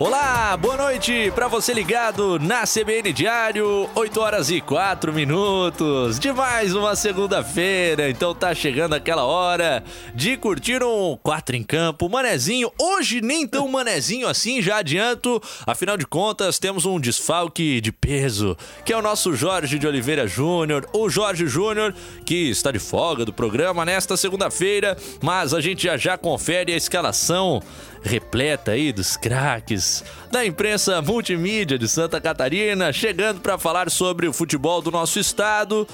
Olá, boa noite para você ligado na CBN Diário, 8 horas e 4 minutos de mais uma segunda-feira. Então tá chegando aquela hora de curtir um 4 em campo, manezinho. Hoje nem tão manezinho assim, já adianto. Afinal de contas, temos um desfalque de peso, que é o nosso Jorge de Oliveira Júnior. O Jorge Júnior, que está de folga do programa nesta segunda-feira, mas a gente já já confere a escalação repleta aí dos craques da imprensa multimídia de Santa Catarina, chegando para falar sobre o futebol do nosso estado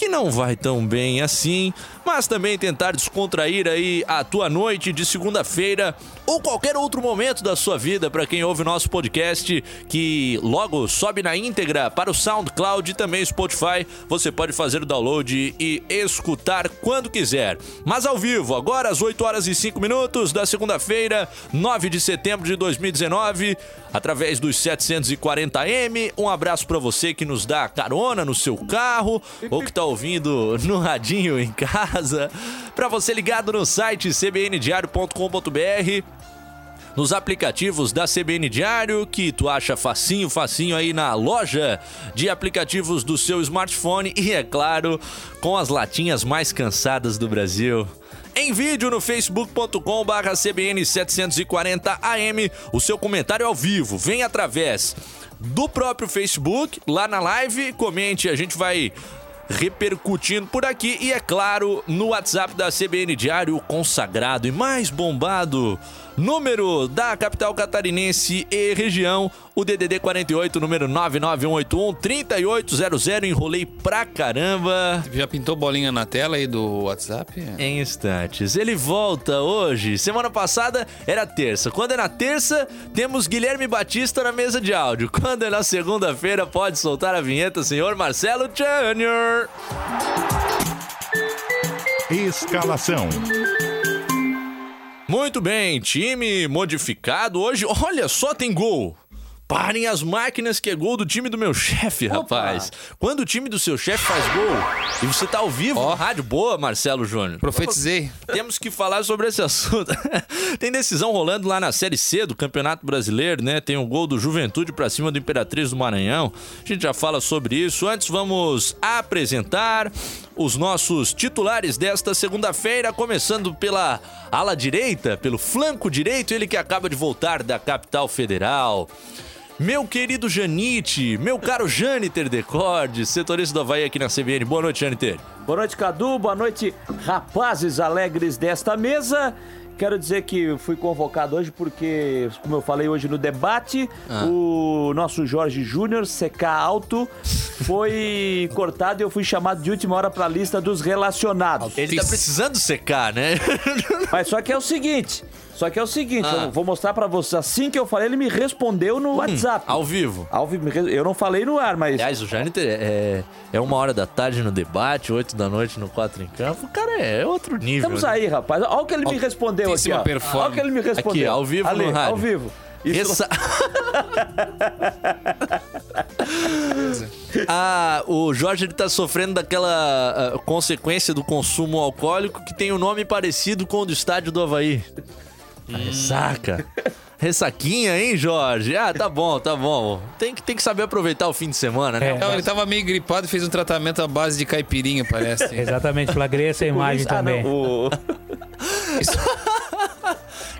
que não vai tão bem assim, mas também tentar descontrair aí a tua noite de segunda-feira ou qualquer outro momento da sua vida para quem ouve o nosso podcast que logo sobe na íntegra para o SoundCloud e também Spotify. Você pode fazer o download e escutar quando quiser. Mas ao vivo, agora às 8 horas e 5 minutos da segunda-feira, 9 de setembro de 2019, através dos 740M. Um abraço para você que nos dá carona no seu carro ou que tá ouvindo no radinho em casa, para você ligado no site cbndiario.com.br nos aplicativos da CBN Diário, que tu acha facinho, facinho aí na loja de aplicativos do seu smartphone. E, é claro, com as latinhas mais cansadas do Brasil. Em vídeo no facebook.com barra CBN 740AM, o seu comentário ao vivo vem através do próprio Facebook, lá na live, comente, a gente vai repercutindo por aqui e, é claro, no WhatsApp da CBN Diário, consagrado e mais bombado número da capital catarinense e região, o DDD 48, número 99181 3800. Enrolei pra caramba. Já pintou bolinha na tela aí do WhatsApp? Em instantes. Ele volta hoje. Semana passada era terça. Quando é na terça, temos Guilherme Batista na mesa de áudio. Quando é na segunda-feira, pode soltar a vinheta, senhor Marcelo Júnior. Escalação. Muito bem, time modificado hoje. Olha só, tem gol. Parem as máquinas que é gol do time do meu chefe, rapaz. Quando o time do seu chefe faz gol e você tá ao vivo oh. rádio, boa, Marcelo Júnior. Profetizei. Temos que falar sobre esse assunto. Tem decisão rolando lá na Série C do Campeonato Brasileiro, né? Tem um gol do Juventude para cima do Imperatriz do Maranhão. A gente já fala sobre isso. Antes vamos apresentar os nossos titulares desta segunda-feira, começando pela ala direita, pelo flanco direito, ele que acaba de voltar da capital federal. Meu querido Janite, meu caro Janiter Decorde, setorista do Havaí aqui na CBN. Boa noite, Janiter. Boa noite, Cadu. Boa noite, rapazes alegres desta mesa. Quero dizer que fui convocado hoje porque, como eu falei hoje no debate, ah. o nosso Jorge Júnior, CK Alto, foi cortado e eu fui chamado de última hora para a lista dos relacionados. Ele tá precisando secar, né? Mas só que é o seguinte, só que é o seguinte, ah. eu vou mostrar para você. Assim que eu falei, ele me respondeu no hum, WhatsApp. Ao vivo. Ao vivo. Eu não falei no ar, mas. Aliás, o Jâniter é, é uma hora da tarde no debate, oito da noite no quatro em campo. Cara é outro nível. Estamos né? aí, rapaz. Olha o que ele me respondeu aqui. Ó. Olha o que ele me respondeu. Aqui, ao vivo Ali, no rádio. Ao vivo. Isso... Essa... ah, o Jorge ele tá sofrendo daquela uh, consequência do consumo alcoólico que tem o um nome parecido com o do estádio do Havaí. Ressaca. Ressaquinha, hein, Jorge? Ah, tá bom, tá bom. Tem que, tem que saber aproveitar o fim de semana, né? É. Não, ele tava meio gripado e fez um tratamento à base de caipirinha, parece. Exatamente, flagrei essa imagem ah, também. Não, o... Isso...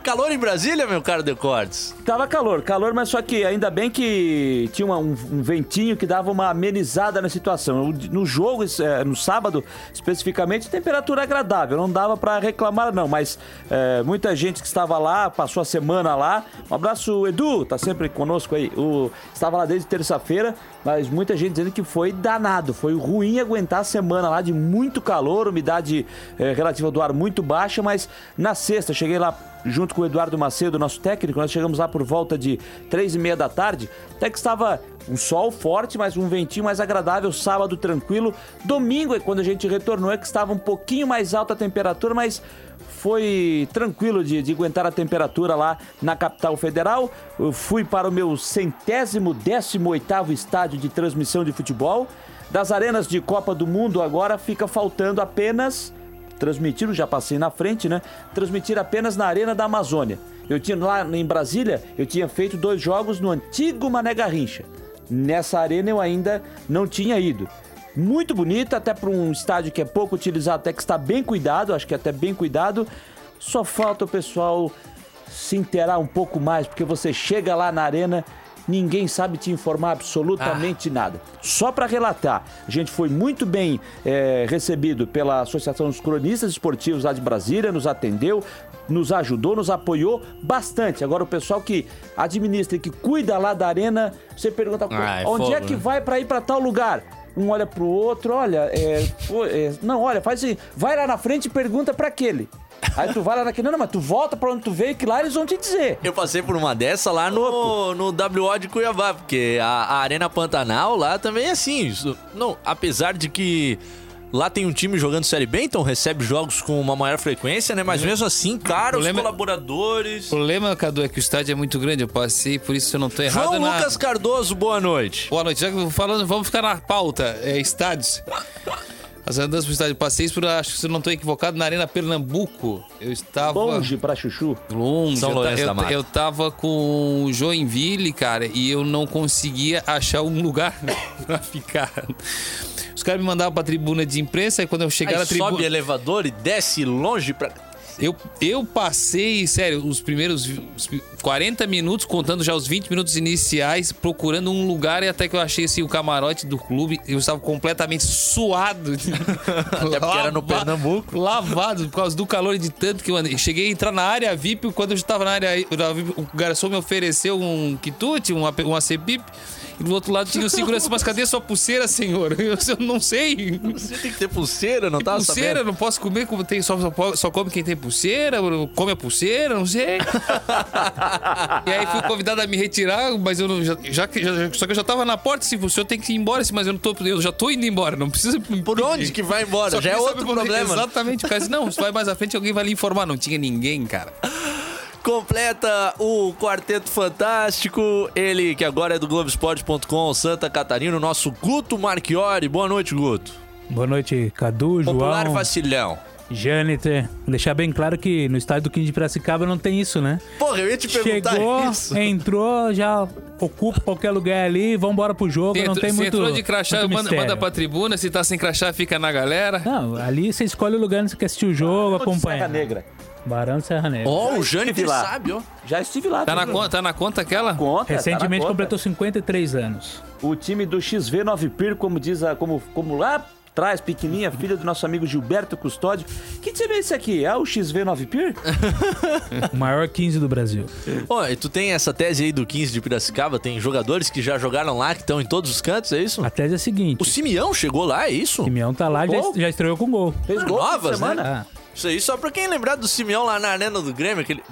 Calor em Brasília, meu caro Decortes? Tava calor, calor, mas só que ainda bem que tinha uma, um, um, ventinho que dava uma amenizada na situação. No jogo, é, no sábado, especificamente, temperatura agradável, não dava para reclamar não, mas é, muita gente que estava lá, passou a semana lá. Um abraço, Edu, tá sempre conosco aí. O, estava lá desde terça-feira, mas muita gente dizendo que foi danado, foi ruim aguentar a semana lá de muito calor, umidade é, relativa do ar muito baixa, mas na sexta cheguei lá junto com o Eduardo Macedo, nosso técnico. Nós chegamos lá por volta de três e meia da tarde. Até que estava um sol forte, mas um ventinho mais agradável. Sábado tranquilo. Domingo é quando a gente retornou, é que estava um pouquinho mais alta a temperatura, mas foi tranquilo de, de, aguentar a temperatura lá na capital federal. Eu fui para o meu centésimo, décimo oitavo estádio de transmissão de futebol. Das arenas de Copa do Mundo agora fica faltando apenas transmitir, já passei na frente, né? Transmitir apenas na Arena da Amazônia. Eu tinha lá em Brasília, eu tinha feito dois jogos no antigo Mané Garrincha. Nessa arena eu ainda não tinha ido. Muito bonita, até para um estádio que é pouco utilizado, até que está bem cuidado, acho que é até bem cuidado. Só falta o pessoal se inteirar um pouco mais, porque você chega lá na arena ninguém sabe te informar absolutamente ah. nada. Só para relatar, a gente foi muito bem é, recebido pela Associação dos Cronistas Esportivos lá de Brasília, nos atendeu, nos ajudou, nos apoiou bastante. Agora o pessoal que administra e que cuida lá da arena, você pergunta ah, é onde fogo, é que né? vai para ir para tal lugar? Um olha pro outro, olha, é, é, não, olha, faz assim, vai lá na frente e pergunta para aquele. Aí tu vai lá naquele, não, não, mas tu volta pra onde tu veio que lá eles vão te dizer. Eu passei por uma dessa lá no, no WO de Cuiabá, porque a, a Arena Pantanal lá também é assim. Isso, não, apesar de que Lá tem um time jogando Série B, então recebe jogos com uma maior frequência, né? Mas mesmo assim, cara, problema, os colaboradores. O problema, Cadu, é que o estádio é muito grande. Eu passei, por isso eu não tô errado. João na... Lucas Cardoso, boa noite. Boa noite. Já que falando, vamos ficar na pauta. É, estádios. As andanças pro estádio passei por, acho que se eu não estou equivocado, na Arena Pernambuco. Eu estava. Longe pra Chuchu. Longe. São eu, eu, da eu tava com o Joinville, cara, e eu não conseguia achar um lugar pra ficar. Os caras me mandavam pra tribuna de imprensa e quando eu chegar Aí na tribuna. Sobe elevador e desce longe pra. Eu, eu passei, sério, os primeiros 40 minutos, contando já os 20 minutos iniciais, procurando um lugar e até que eu achei assim, o camarote do clube. Eu estava completamente suado. até porque era no Pernambuco. Lavado por causa do calor e de tanto que eu andei. Cheguei a entrar na área VIP, quando eu estava na área VIP, o garçom me ofereceu um quitute, um, um ACBIP. E do outro lado tinha o segurança, mas cadê sua pulseira, senhor? Eu, eu não sei. Você tem que ter pulseira, não tá Pulseira, sabendo? não posso comer como tem, só, só, só come quem tem pulseira, come a pulseira, não sei. e aí fui convidado a me retirar, mas eu não, já, já, já, só que eu já tava na porta, assim, o senhor tem que ir embora, assim, mas eu não tô, eu já tô indo embora, não precisa Por onde que vai embora? Só já é outro problema. Exatamente, o cara disse, não, vai mais à frente, alguém vai lhe informar, não tinha ninguém, cara completa o Quarteto Fantástico. Ele que agora é do Globoesporte.com, Santa Catarina, o nosso Guto Marchiori. Boa noite, Guto. Boa noite, Cadu, João. Popular Vacilhão. Jâniter, deixar bem claro que no estádio do 15 de Piracicaba não tem isso, né? Porra, eu ia te perguntar Chegou, isso. entrou, já ocupa qualquer lugar ali, vambora pro jogo, tem, não tem muito entrou de crachá, manda, manda pra tribuna, se tá sem crachá, fica na galera. Não, ali você escolhe o lugar onde você quer assistir o jogo, acompanha. Serra Negra. Barão Serra Negra. Ó, oh, o Jâniter sabe, ó. Já estive lá. Tá na, conta, tá na conta aquela? Conta, Recentemente tá completou 53 anos. O time do XV9 Pir, como diz a, como, como lá atrás, pequenininha, filha do nosso amigo Gilberto Custódio. Que time é esse aqui? É o XV9 Pir? o maior 15 do Brasil. Ó, e tu tem essa tese aí do 15 de Piracicaba? Tem jogadores que já jogaram lá, que estão em todos os cantos, é isso? A tese é a seguinte. O Simeão chegou lá, é isso? O Simeão tá lá, já, já estreou com gol. Fez gol Novas, semana. né? Ah. Isso aí só pra quem lembrar do Simeão lá na arena do Grêmio, aquele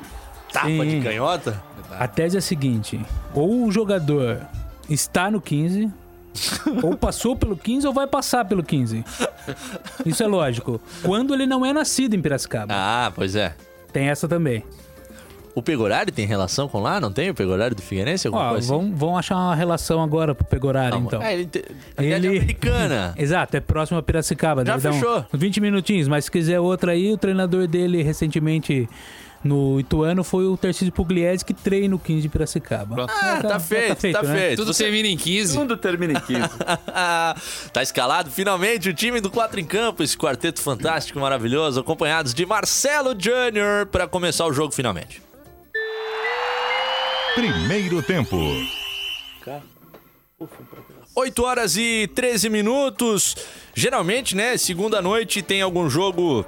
tapa Sim. de canhota. A tese é a seguinte: ou o jogador está no 15, ou passou pelo 15 ou vai passar pelo 15. Isso é lógico. Quando ele não é nascido em Piracicaba. Ah, pois é. Tem essa também. O Pegorari tem relação com lá? Não tem o Pegorari do Figueirense? Ó, assim? vão, vão achar uma relação agora pro Pegorari, não, então. É, ele, te... ele... é americana. Exato, é próximo a Piracicaba. Já fechou. Um, 20 minutinhos, mas se quiser outra aí, o treinador dele recentemente no Ituano foi o Tarcísio Pugliese que treina o 15 de Piracicaba. Ah, tá, tá, feito, tá feito, tá né? feito. Tudo Você... termina em 15. Tudo termina em 15. tá escalado finalmente o time do 4 em campo, esse quarteto fantástico, maravilhoso, acompanhados de Marcelo Júnior para começar o jogo finalmente. Primeiro tempo. 8 horas e 13 minutos. Geralmente, né, segunda noite tem algum jogo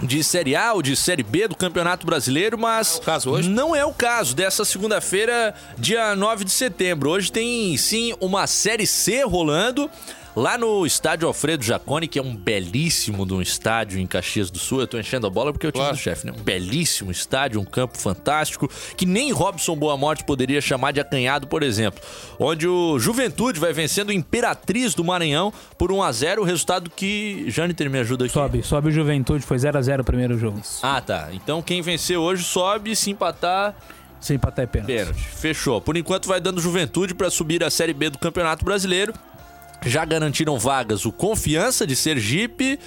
de Série A ou de Série B do Campeonato Brasileiro, mas é caso hoje? não é o caso dessa segunda-feira, dia 9 de setembro. Hoje tem sim uma Série C rolando. Lá no estádio Alfredo Jaconi, que é um belíssimo de um estádio em Caxias do Sul. Eu tô enchendo a bola porque é o time Claro. do chefe, né? Um belíssimo estádio, um campo fantástico, que nem Robson Boa Morte poderia chamar de acanhado, por exemplo. Onde o Juventude vai vencendo o Imperatriz do Maranhão por 1 a 0 o resultado que. Jâniter, me ajuda aqui. Sobe, sobe o Juventude, foi 0x0 o primeiro jogo. Ah, tá. Então quem vencer hoje sobe, se empatar, Sem empatar é pênalti. pênalti. Fechou. Por enquanto vai dando Juventude para subir a Série B do Campeonato Brasileiro. Já garantiram vagas o Confiança de Sergipe,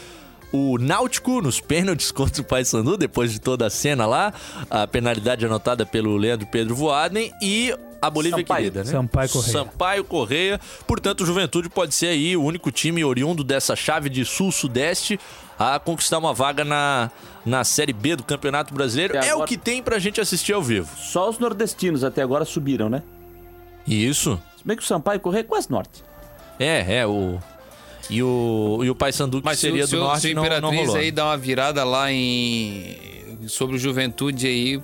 o Náutico nos pênaltis contra o Paysandu, depois de toda a cena lá, a penalidade anotada pelo Leandro Pedro Voaden e a Bolívia Sampaio. querida, né? Sampaio Correia. Sampaio Correia. Portanto, o Juventude pode ser aí o único time oriundo dessa chave de sul-sudeste a conquistar uma vaga na, na Série B do Campeonato Brasileiro. É o que tem pra gente assistir ao vivo. Só os nordestinos até agora subiram, né? Isso. Se bem que o Sampaio Correia é quase norte. É, é, o. E o, e o Paysandu que Mas se, seria do se, o- norte se o não, não rolou. aí dá uma virada lá em. Sobre o Juventude aí,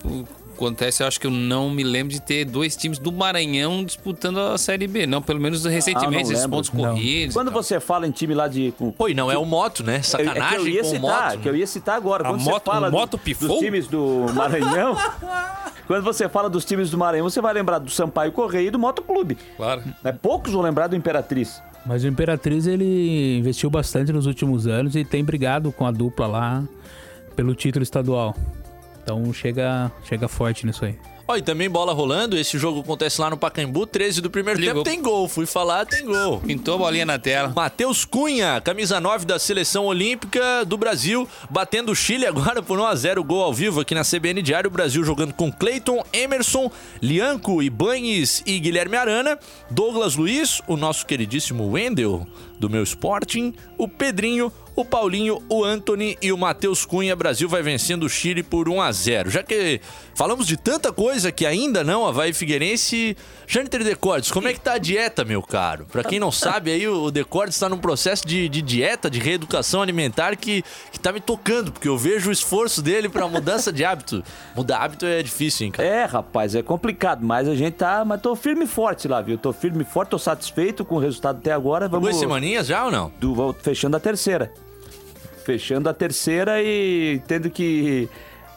acontece, eu acho que eu não me lembro de ter dois times do Maranhão disputando a Série B. Não, pelo menos recentemente, esses lembro. pontos Não. corridos. Quando você fala em time lá de. Com, Oi, não é o moto, né? É que Sacanagem eu ia citar, moto. que eu ia citar agora. A Quando moto- você fala o do- moto pifou? dos times do Maranhão, quando você fala dos times do Maranhão, você vai lembrar do Sampaio Correia e do Motoclube. Claro. Né? Poucos vão lembrar do Imperatriz. Mas o Imperatriz ele investiu bastante nos últimos anos e tem brigado com a dupla lá pelo título estadual. Então chega, chega forte nisso aí. Ó, e também bola rolando, esse jogo acontece lá no Pacaembu, 13 do primeiro Ligou. tempo, tem gol. Fui falar, tem gol. Pintou a bolinha na tela. Matheus Cunha, camisa 9 da Seleção Olímpica do Brasil, batendo o Chile agora por 1x0 gol ao vivo aqui na CBN Diário. O Brasil jogando com Cleiton, Emerson, Lianco, Ibanes e Guilherme Arana. Douglas Luiz, o nosso queridíssimo Wendel do meu Sporting, o Pedrinho, o Paulinho, o Anthony e o Matheus Cunha. Brasil vai vencendo o Chile por 1 a 0 Já que falamos de tanta coisa que ainda não, Havaí Figueirense. Jâniter Decordes, como é que tá a dieta, meu caro? Pra quem não sabe, aí o Decordes está num processo de, de dieta, de reeducação alimentar que, que tá me tocando, porque eu vejo o esforço dele pra mudança de hábito. Mudar hábito é difícil, hein, cara? É, rapaz, é complicado, mas a gente tá. Mas tô firme e forte lá, viu? Tô firme e forte, tô satisfeito com o resultado até agora. Vamos. Duas semaninhas já ou não? do- fechando a terceira. Fechando a terceira e tendo que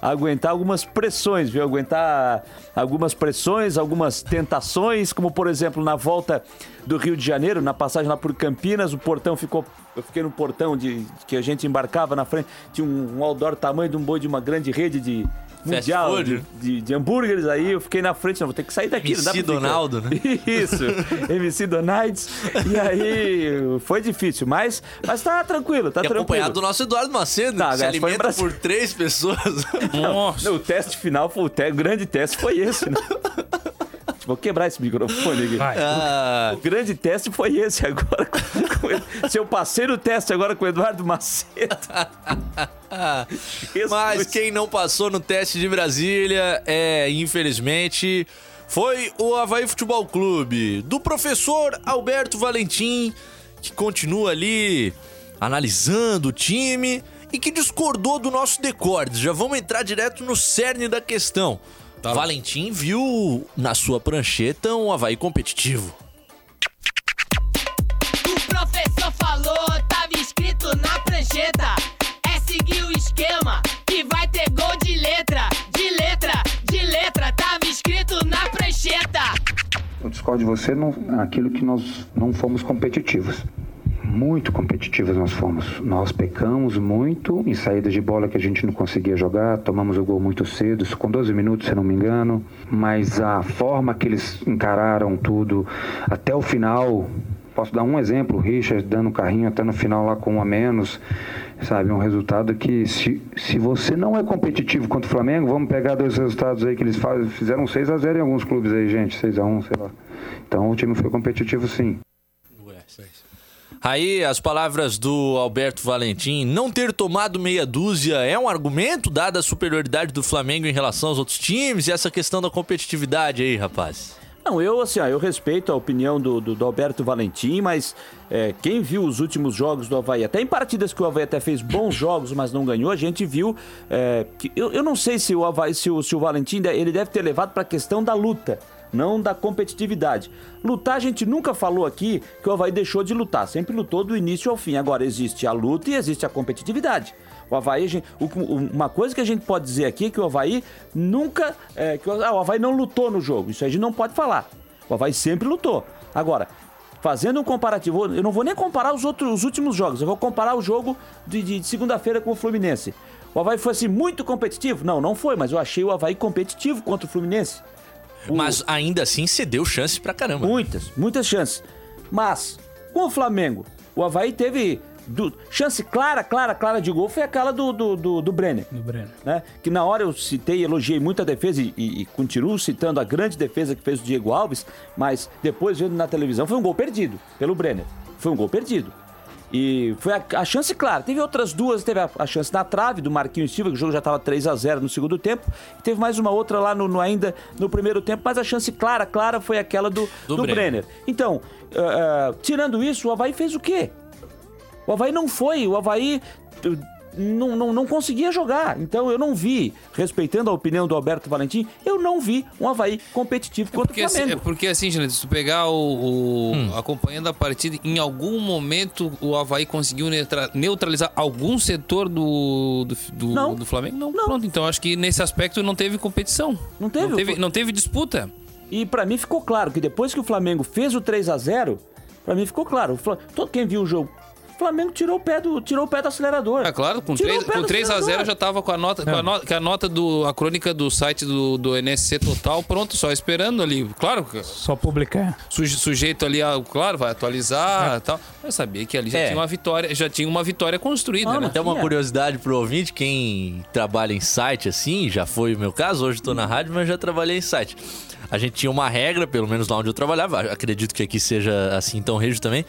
aguentar algumas pressões, viu? Aguentar algumas pressões, algumas tentações, como por exemplo na volta do Rio de Janeiro, na passagem lá por Campinas, o portão ficou. Eu fiquei no portão de que a gente embarcava na frente, tinha um, um outdoor tamanho de um boi de uma grande rede de. Mundial de, de, de hambúrgueres aí, eu fiquei na frente, não, vou ter que sair daqui. não dá MC. Donaldo, né? Isso, MC Donalds. E aí, foi difícil, mas, mas tá tranquilo, tá E tranquilo. acompanhado do nosso Eduardo Macedo, Tá, que se alimenta por três pessoas. Nossa. Não, o teste final, foi, o, te- o grande teste foi esse, né? Vou quebrar esse microfone aqui. Vai. Ah, O grande teste foi esse agora. com- com- se eu passei no teste agora com o Eduardo Macedo. Jesus. Mas quem não passou no teste de Brasília é, infelizmente, foi o Havaí Futebol Clube, do professor Alberto Valentim, que continua ali analisando o time e que discordou do nosso decorde. Já vamos entrar direto no cerne da questão. Tá. Valentim viu na sua prancheta um Havaí competitivo. O professor falou, tava escrito na prancheta. É seguir o esquema que vai ter gol de letra, de letra, de letra. Tava escrito na prancheta. Eu discordo de você não, aquilo que nós não fomos competitivos. Muito competitivos nós fomos. Nós pecamos muito em saídas de bola que a gente não conseguia jogar, tomamos o gol muito cedo, com 12 minutos, se não me engano. Mas a forma que eles encararam tudo até o final, posso dar um exemplo, o Richard dando carrinho até no final lá com um a menos, sabe? Um resultado que se, se você não é competitivo contra o Flamengo, vamos pegar dois resultados aí que eles fizeram 6 a 0 em alguns clubes aí, gente, 6 a 1 sei lá. Então o time foi competitivo sim. Aí, as palavras do Alberto Valentim, não ter tomado meia dúzia é um argumento, dada a superioridade do Flamengo em relação aos outros times e essa questão da competitividade aí, rapaz. Não, eu assim, ó, eu respeito a opinião do, do, do Alberto Valentim, mas é, quem viu os últimos jogos do Havaí, até em partidas que o Havaí até fez bons jogos, mas não ganhou, a gente viu é, que eu, eu não sei se o Havaí, se o, se o Valentim, ele deve ter levado para a questão da luta. Não da competitividade. Lutar, a gente nunca falou aqui que o Havaí deixou de lutar, sempre lutou do início ao fim. Agora, existe a luta e existe a competitividade. O Havaí, uma coisa que a gente pode dizer aqui é que o Havaí nunca. é, que o, ah, o Havaí não lutou no jogo. Isso a gente não pode falar. O Havaí sempre lutou. Agora, fazendo um comparativo, eu não vou nem comparar os outros os últimos jogos, eu vou comparar o jogo de, de- de segunda-feira com o Fluminense. O Havaí foi assim muito competitivo? Não, não foi, mas eu achei o Havaí competitivo contra o Fluminense. O- Mas ainda assim cedeu chance pra caramba. Muitas, muitas chances. Mas, com o Flamengo, o Havaí teve du- chance clara, clara, clara de gol, foi aquela do, do, do, do Brenner. Do Breno. Né? Que na hora eu citei e elogiei muito a defesa e, e- e continuo citando a grande defesa que fez o Diego Alves, mas depois vendo na televisão foi um gol perdido pelo Brenner. Foi um gol perdido. E foi a, a chance clara. Teve outras duas, teve a, a chance na trave do Marquinhos Silva, que o jogo já estava 3 a 0 no segundo tempo. E teve mais uma outra lá no, no- ainda no primeiro tempo, mas a chance clara, clara foi aquela do, Do do, Brenner. Brenner. Então, ah, ah, tirando isso, o Havaí fez o quê? O Havaí não foi, o Havaí uh, não, não, não conseguia jogar. Então eu não vi, respeitando a opinião do Alberto Valentim, eu não vi um Havaí competitivo contra Porque o assim, é Flamengo. porque assim, gente, se tu pegar o, o- Hum. acompanhando a partida, em algum momento o Havaí conseguiu neutra- neutralizar algum setor do, do, do, Não. do Flamengo? Não. Não. Pronto, então acho que nesse aspecto não teve competição. Não teve? Não teve, não teve disputa. E pra mim ficou claro que depois que o Flamengo fez o 3 a 0 pra mim ficou claro. Todo quem viu o jogo, Flamengo tirou o pé do, tirou o pé do acelerador. É claro, com Tirou 3, o pé com do 3 a 0 acelerador. já tava com a nota, com a, no- com a nota do a crônica do site do, do NSC Total pronto, só esperando ali. Claro, que Só publicar. suje- sujeito ali, a- claro, vai atualizar, e tal. Mas sabia que ali já É. tinha uma vitória, já tinha uma vitória construída, Não, né? Até uma curiosidade pro ouvinte, quem trabalha em site assim, já foi o meu caso, hoje tô na rádio, mas já trabalhei em site. A gente tinha uma regra, pelo menos lá onde eu trabalhava, acredito que aqui seja assim Tom Rejo também.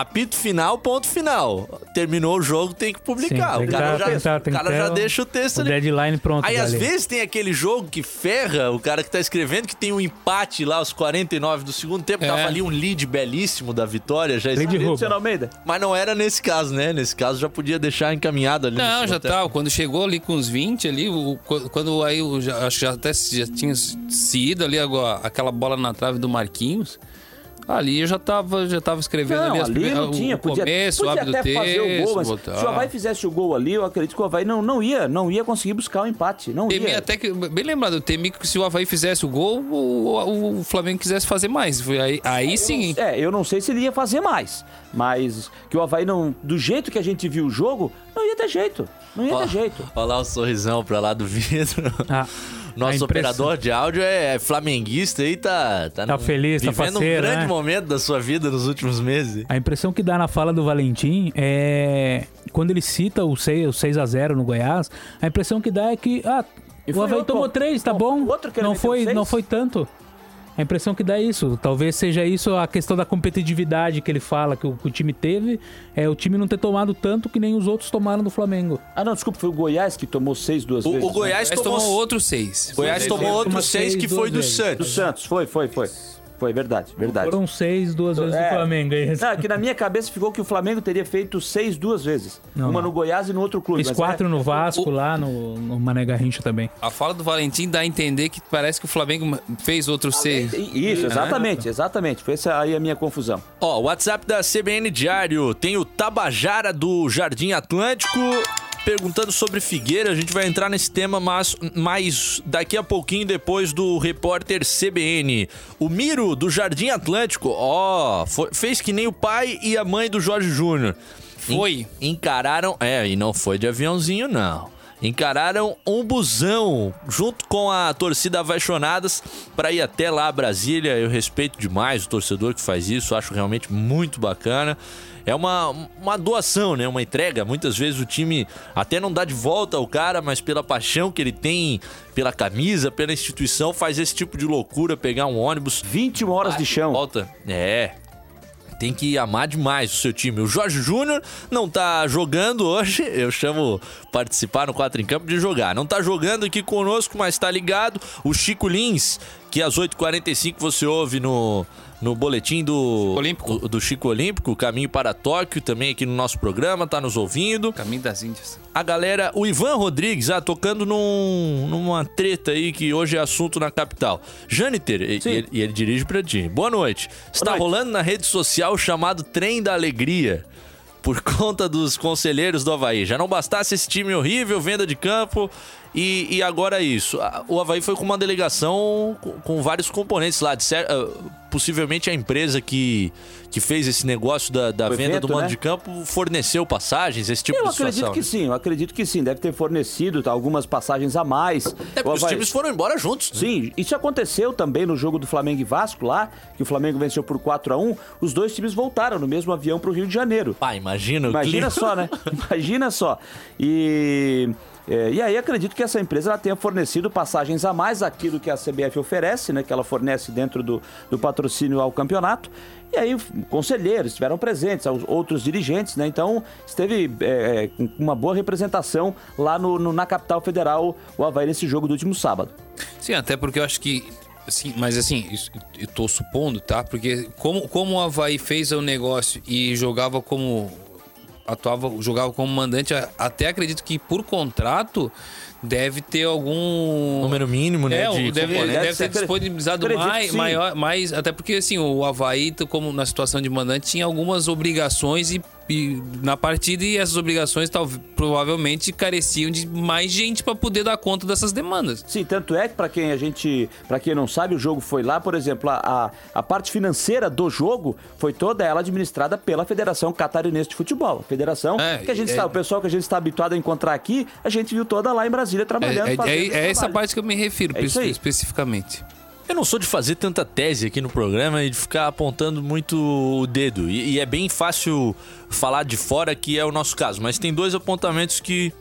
Apito final, ponto final. Terminou o jogo, tem que publicar. Sim, tem o cara, já, tá- o cara já deixa o texto O ali. deadline pronto. Aí às vezes tem aquele jogo que ferra o cara que tá escrevendo, que tem um empate lá aos 49 do segundo tempo, É. tava ali um lead belíssimo da vitória, já Lead Almeida. mas não era nesse caso, né? Nesse caso já podia deixar encaminhado ali. no Não, já tá. Quando chegou ali com os 20 ali, o- qu- quando aí o- já, acho que já até já tinha se ido ali agora, aquela bola na trave do Marquinhos. Ali eu já tava, já tava escrevendo Não, ali, as ali não o tinha. Podia, começo, podia o hábito até fazer o gol, mas texto, se o Havaí fizesse o gol ali, eu acredito que o Havaí não, não ia, não ia conseguir buscar o empate. Não Temi ia. até que, bem lembrado, eu temi que se o Havaí fizesse o gol, o, o- o Flamengo quisesse fazer mais. Foi aí, aí sim. É, eu não sei se ele ia fazer mais, mas que o Havaí não, do jeito que a gente viu o jogo, não ia ter jeito. Não ia Ó, ter jeito. Olha lá o sorrisão pra lá do vidro. Ah, Nosso a impressão- operador de áudio é flamenguista e tá... Tá, Tá num- feliz, tá vivendo um grande né? momento da sua vida nos últimos meses. A impressão que dá na fala do Valentim é. Quando ele cita o 6, o 6 a 0 no Goiás, a impressão que dá é que. Ah, o Havaí tomou 3, tá bom, outro que não, foi, não foi tanto. A impressão que dá é isso. Talvez seja isso a questão da competitividade que ele fala que o, que o time teve. É o time não ter tomado tanto que nem os outros tomaram do Flamengo. Ah, não, desculpa, foi o Goiás que tomou seis duas O, vezes. o Goiás Mas tomou... tomou outro seis. Goiás Foi- tomou Tomou outro seis 6 que foi do vezes. Do Santos. Santos, foi, foi, foi. Foi verdade, verdade. Foram seis, duas vezes É. do Flamengo. é isso. Não, é que na minha cabeça ficou que o Flamengo teria feito seis duas vezes. Não, Uma não. no Goiás e no outro clube. Fiz quatro é- no Vasco, lá no, no Mané Garrincha também. A fala do Valentim dá a entender que parece que o Flamengo fez outro seis. Isso, exatamente, exatamente. Foi essa aí a minha confusão. Ó, o WhatsApp da CBN Diário tem o Tabajara do Jardim Atlântico perguntando sobre Figueira. A gente vai entrar nesse tema, mas mais daqui a pouquinho depois do repórter CBN. O Miro do Jardim Atlântico, ó, foi- fez que nem o pai e a mãe do Jorge Júnior. Foi. En- encararam, é, e não foi de aviãozinho não. Encararam um busão junto com a torcida Apaixonadas para ir até lá Brasília. Eu respeito demais o torcedor que faz isso, acho realmente muito bacana. É uma, uma doação, né? Uma entrega. Muitas vezes o time até não dá de volta ao cara, mas pela paixão que ele tem pela camisa, pela instituição, faz esse tipo de loucura, pegar um ônibus 21 horas de chão. Volta. É. Tem que amar demais o seu time. O Jorge Júnior não tá jogando hoje. Eu chamo participar no 4 em campo de jogar. Não tá jogando aqui conosco, mas tá ligado. O Chico Lins, que às 8h45 você ouve no, no boletim do Olímpico. do, do Chico Olímpico, Caminho para Tóquio, também aqui no nosso programa, tá nos ouvindo. Caminho das Índias. A galera, o Ivan Rodrigues, ah, tocando num, numa treta aí que hoje é assunto na capital. Jâniter, e, e ele, e ele dirige pra ti. Boa noite. Está noite. rolando na rede social o chamado Trem da Alegria. Por conta dos conselheiros do Havaí. Já não bastasse esse time horrível, venda de campo. E, e agora isso. Ah, O Havaí foi com uma delegação com, com vários componentes lá. De ah, possivelmente a empresa que, que fez esse negócio da, da venda evento, do mando né? de campo forneceu passagens, esse tipo Eu de acredito situação. que né? sim, eu acredito que sim. Deve ter fornecido tá, algumas passagens a mais. É porque os Havaí- times foram embora juntos. né? Sim, isso aconteceu também no jogo do Flamengo e Vasco lá, que o Flamengo venceu por 4 a 1 Os dois times voltaram no mesmo avião para o Rio de Janeiro. Pá, imagina o Imagina clima. só, né? Imagina só. E, é, e aí acredito que essa empresa ela tenha fornecido passagens a mais aquilo que a CBF oferece, né? Que ela fornece dentro do, do patrocínio ao campeonato. E aí conselheiros estiveram presentes, os outros dirigentes, né? Então esteve é, é, uma boa representação lá no, no- na capital federal, o Havaí, nesse jogo do último sábado. Sim, até porque eu acho que. Assim, mas assim, eu tô supondo, tá? Porque como, como o Havaí fez o negócio e jogava como. Atuava, jogava como mandante, até acredito que por contrato deve ter algum. Número mínimo, né? É, de deve, deve Deve ser- ter disponibilizado acredito mais, maior, mais. Até porque, assim, o Havaí, como na situação de mandante, tinha algumas obrigações e na partida, e essas obrigações talvez, provavelmente careciam de mais gente para poder dar conta dessas demandas. Sim, tanto é que para quem a gente, para quem não sabe, o jogo foi lá, por exemplo, a, a, parte financeira do jogo foi toda ela administrada pela Federação Catarinense de Futebol. A federação É, que a gente é- está, o pessoal que a gente está habituado a encontrar aqui, a gente viu toda lá em Brasília trabalhando. É, é- é- é essa parte que eu me refiro, É isso aí. especificamente. Eu não sou de fazer tanta tese aqui no programa e de ficar apontando muito o dedo. E, e é bem fácil falar de fora, que é o nosso caso. Mas tem dois apontamentos que,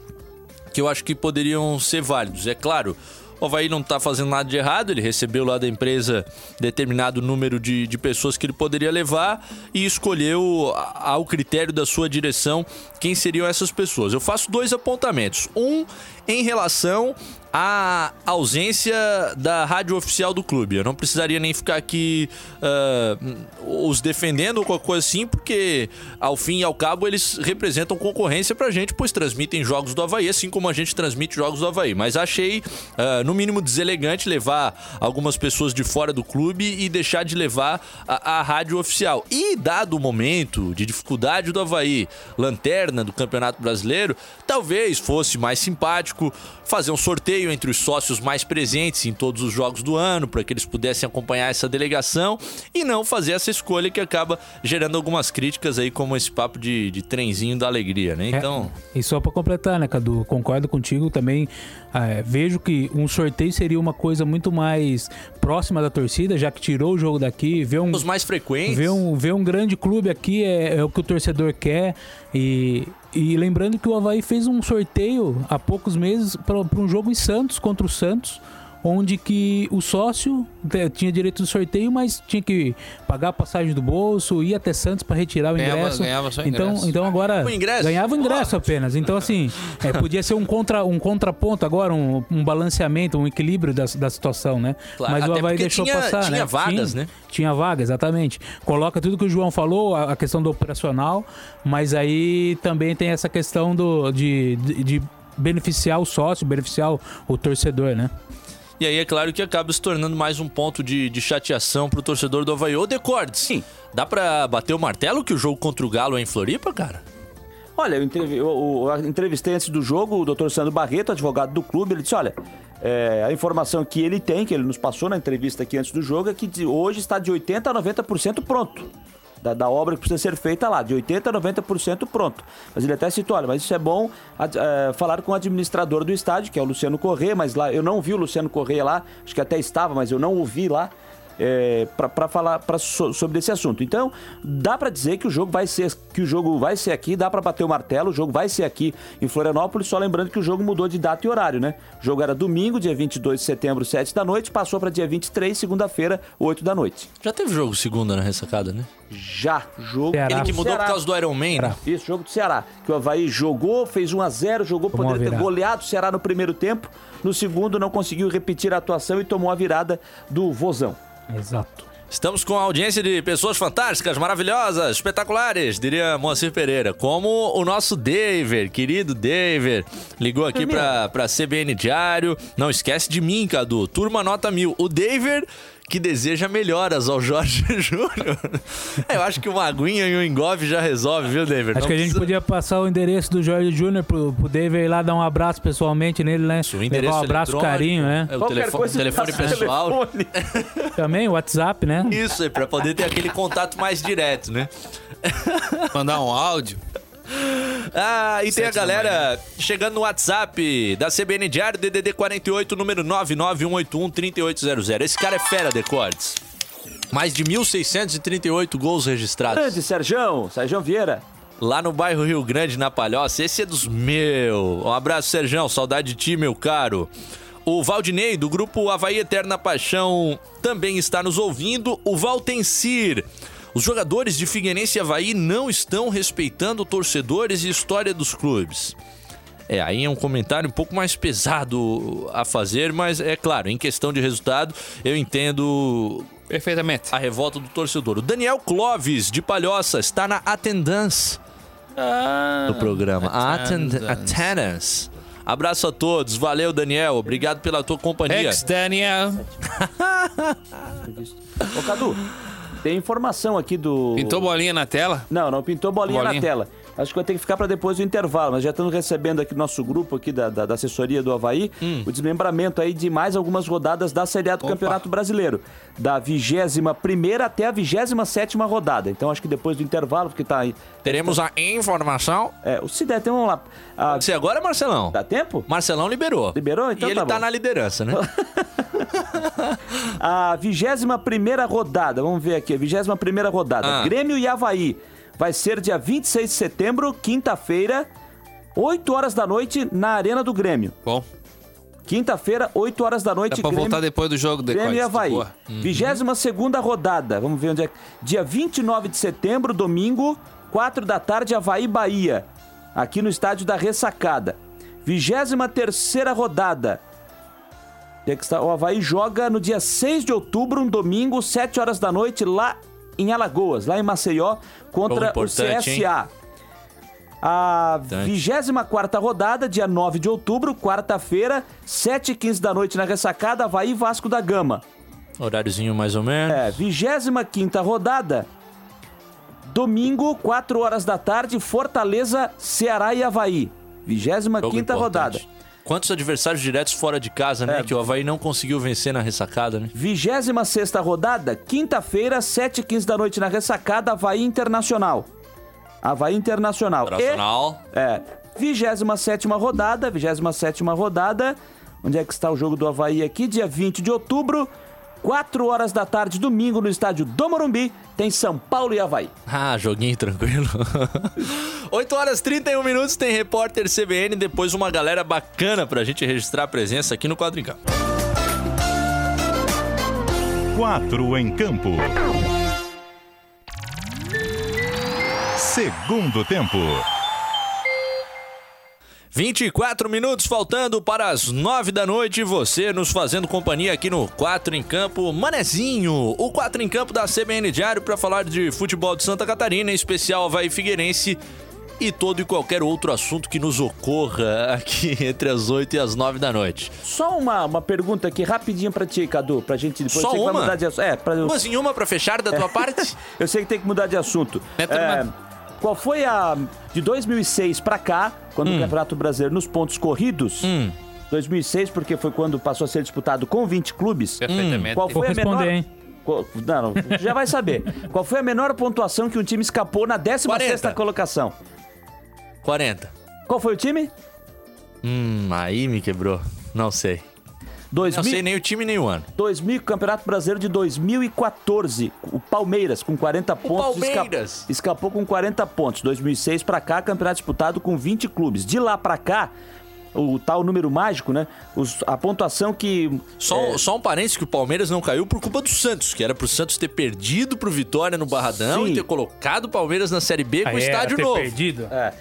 que eu acho que poderiam ser válidos. É claro, o Havaí não tá fazendo nada de errado, ele recebeu lá da empresa determinado número de, de pessoas que ele poderia levar e escolheu ao critério da sua direção quem seriam essas pessoas. Eu faço dois apontamentos. Um em relação à ausência da rádio oficial do clube. Eu não precisaria nem ficar aqui ah, os defendendo ou qualquer coisa assim, porque ao fim e ao cabo eles representam concorrência pra gente, pois transmitem jogos do Havaí, assim como a gente transmite jogos do Havaí. Mas achei, ah, no mínimo, deselegante levar algumas pessoas de fora do clube e deixar de levar a, a rádio oficial. E dado o momento de dificuldade do Havaí, lanterna do Campeonato Brasileiro, talvez fosse mais simpático fazer um sorteio entre os sócios mais presentes em todos os jogos do ano, para que eles pudessem acompanhar essa delegação e não fazer essa escolha que acaba gerando algumas críticas aí, como esse papo de, de trenzinho da alegria, né? Então. E só pra completar, né, Cadu? Concordo contigo também. é, vejo que um sorteio seria uma coisa muito mais próxima da torcida, já que tirou o jogo daqui, vê um, Os mais frequentes. Ver um, ver um grande clube aqui é, é o que o torcedor quer. E, e lembrando que o Havaí fez um sorteio há poucos meses para um jogo em Santos contra o Santos. Onde que o sócio tinha direito do sorteio, mas tinha que pagar a passagem do bolso, ir até Santos para retirar o Ganhava- ingresso. ganhava só então, ingresso. então agora O ingresso? ganhava o ingresso apenas. Então assim, é, podia ser um, contra, um contraponto agora, um, um balanceamento, um equilíbrio da, da situação, né? Claro, mas o Havaí deixou tinha- passar, tinha né? vagas, né? Tinha vaga, exatamente. Coloca tudo que o João falou, a a questão do operacional, mas aí também tem essa questão do, de, de, de beneficiar o sócio, beneficiar o, o torcedor, né? E aí é claro que acaba se tornando mais um ponto de, de chateação pro torcedor do Havaí. Ô, Decordes, Sim. dá pra bater o martelo que o jogo contra o Galo é em Floripa, cara? Olha, eu, entrevi- eu- eu entrevistei antes do jogo o doutor Sandro Barreto, advogado do clube. Ele disse: olha, é, a informação que ele tem, que ele nos passou na entrevista aqui antes do jogo, é que hoje está de 80% a 90% pronto. Da, da obra que precisa ser feita lá, de 80% a 90% pronto. Mas ele até citou: olha, mas isso é bom é, falar com o administrador do estádio, que é o Luciano Corrêa, mas lá eu não vi o Luciano Corrêa lá, acho que até estava, mas eu não o vi lá é, para falar pra, so- sobre esse assunto. Então, dá para dizer que o jogo vai ser que o jogo vai ser aqui, dá para bater o martelo, o jogo vai ser aqui em Florianópolis, só lembrando que o jogo mudou de data e horário, né? O jogo era domingo, dia 22 de setembro, 7 da noite, passou para dia 23, segunda-feira, 8 da noite. Já teve jogo segunda na ressacada, né? Já, jogo Ceará. Ele que do mudou Ceará. por causa do Iron Man, né? Isso, jogo do Ceará. Que o Havaí jogou, fez 1 a 0 jogou, Tomou poderia ter goleado o Ceará no primeiro tempo. No segundo, não conseguiu repetir a atuação e tomou a virada do Vozão. Exato. Estamos com a audiência de pessoas fantásticas, maravilhosas, espetaculares, diria Moacir Pereira. Como o nosso David, querido David, ligou aqui pra, pra CBN Diário. Não esquece de mim, Cadu. Turma nota mil. O David que deseja melhoras ao Jorge Júnior. É, eu acho que uma aguinha e um engove já resolve, viu, David? Acho Não que a gente precisa- podia passar o endereço do Jorge Júnior pro, pro David ir lá dar um abraço pessoalmente nele, né? O endereço Levar um abraço, carinho, né? É o Qualquer telefone, coisa, telefone pessoal. telefone. Também, WhatsApp, né? Isso, é pra poder ter aquele contato mais direto, né? Mandar um áudio. Ah, e tem a galera chegando no WhatsApp da CBN Diário, DDD 48, número 991813800. Esse cara é fera, Decortes. Mais de 1.638 gols registrados. Grande Serjão, Serjão Vieira. Lá no bairro Rio Grande, na Palhoça. Esse é dos meus. Um abraço, Serjão. Saudade de ti, meu caro. O Valdinei, do grupo Havaí Eterna Paixão, também está nos ouvindo. O Valtencir. Os jogadores de Figueirense e Havaí não estão respeitando torcedores e história dos clubes. É, aí é um comentário um pouco mais pesado a fazer, mas é claro, em questão de resultado, eu entendo Perfeitamente. a revolta do torcedor. O Daniel Clóvis, de Palhoça, está na attendance do programa. Attendance. attendance. Abraço a todos. Valeu, Daniel. Obrigado pela tua companhia. Ex Daniel. Ô, Cadu, tem informação aqui do... Pintou bolinha na tela? Não, não pintou bolinha, Bolinha? na tela. Acho que vai ter que ficar para depois do intervalo. Nós já estamos recebendo aqui no nosso grupo aqui da, da, da assessoria do Havaí o desmembramento aí de mais algumas rodadas da Série A do Opa. Campeonato Brasileiro. Da 21 primeira até a 27 rodada. Então acho que depois do intervalo, porque tá aí. Teremos a informação. É, o- se der, então vamos lá. Ah, Você agora, Marcelão? dá tempo? Marcelão liberou. Liberou? Então e ele tá tá, bom. na liderança, né? A 21 rodada, vamos ver aqui, a 21 rodada. Ah. Grêmio e Havaí. Vai ser dia 26 de setembro, quinta-feira, 8 horas da noite, na Arena do Grêmio. Bom, Quinta-feira, 8 horas da noite, dá pra Grêmio, voltar depois do jogo. Grêmio e Havaí. boa. 22 rodada, vamos ver onde é. Dia 29 de setembro, domingo, 4 da tarde, Havaí Bahia. Aqui no estádio da Ressacada. 23 rodada. O Havaí joga no dia 6 de outubro, um domingo, 7 horas da noite, lá em Alagoas, lá em Maceió, contra o importante, hein? CSA. A Importante. 24 rodada, dia 9 de outubro, quarta-feira, 7h15 da noite na ressacada, Havaí Vasco da Gama. Horáriozinho mais ou menos. É, 25 rodada, domingo, 4 horas da tarde, Fortaleza, Ceará e Havaí. 25 Jogo importante. rodada. Quantos adversários diretos fora de casa, né? É. Que o Havaí não conseguiu vencer na ressacada, né? 26 rodada, quinta-feira, 7h15 da noite na ressacada, Havaí Internacional. Havaí Internacional. Internacional. E, é, 27 rodada, 27 rodada. Onde é que está o jogo do Havaí aqui? Dia 20 de outubro, 4 horas da tarde, domingo, no estádio do Morumbi, tem São Paulo e Havaí. Ah, joguinho tranquilo. 8 horas e 31 minutos, tem repórter CBN, depois uma galera bacana pra gente registrar a presença aqui no Quadro em Campo. Quatro em campo. Segundo tempo. 24 minutos faltando para as 9 da noite. Você nos fazendo companhia aqui no 4 em Campo Manezinho. O 4 em Campo da CBN Diário para falar de futebol de Santa Catarina, em especial Havaí Figueirense e todo e qualquer outro assunto que nos ocorra aqui entre as 8 e as 9 da noite. Só uma, uma pergunta aqui rapidinho pra ti, Cadu, pra gente depois Só vai uma? mudar de assunto. É, pra eu, Mas em uma para fechar da tua parte? eu sei que tem que mudar de assunto. É, uma- qual foi a de 2006 pra cá, quando o Campeonato Brasileiro nos pontos corridos? Hum. 2006 porque foi quando passou a ser disputado com 20 clubes. Perfeitamente. Qual Vou foi a menor hein? Não, não, já vai saber. Qual foi a menor pontuação que um time escapou na 16ª 40. colocação? 40. Qual foi o time? Hum, aí me quebrou. Não sei. Não 2000, sei nem o time nem o ano. 2000, Campeonato Brasileiro de 2014. O Palmeiras com 40 pontos. esca- Palmeiras. Escapou com 40 pontos. 2006 pra cá, campeonato disputado com 20 clubes. De lá pra cá, o tal número mágico, né? Os- a pontuação que. Só, é, só um parênteses que o Palmeiras não caiu por culpa do Santos, que era pro Santos ter perdido pro Vitória no Barradão Sim. e ter colocado o Palmeiras na Série B com Aí o era estádio ter novo. perdido. é,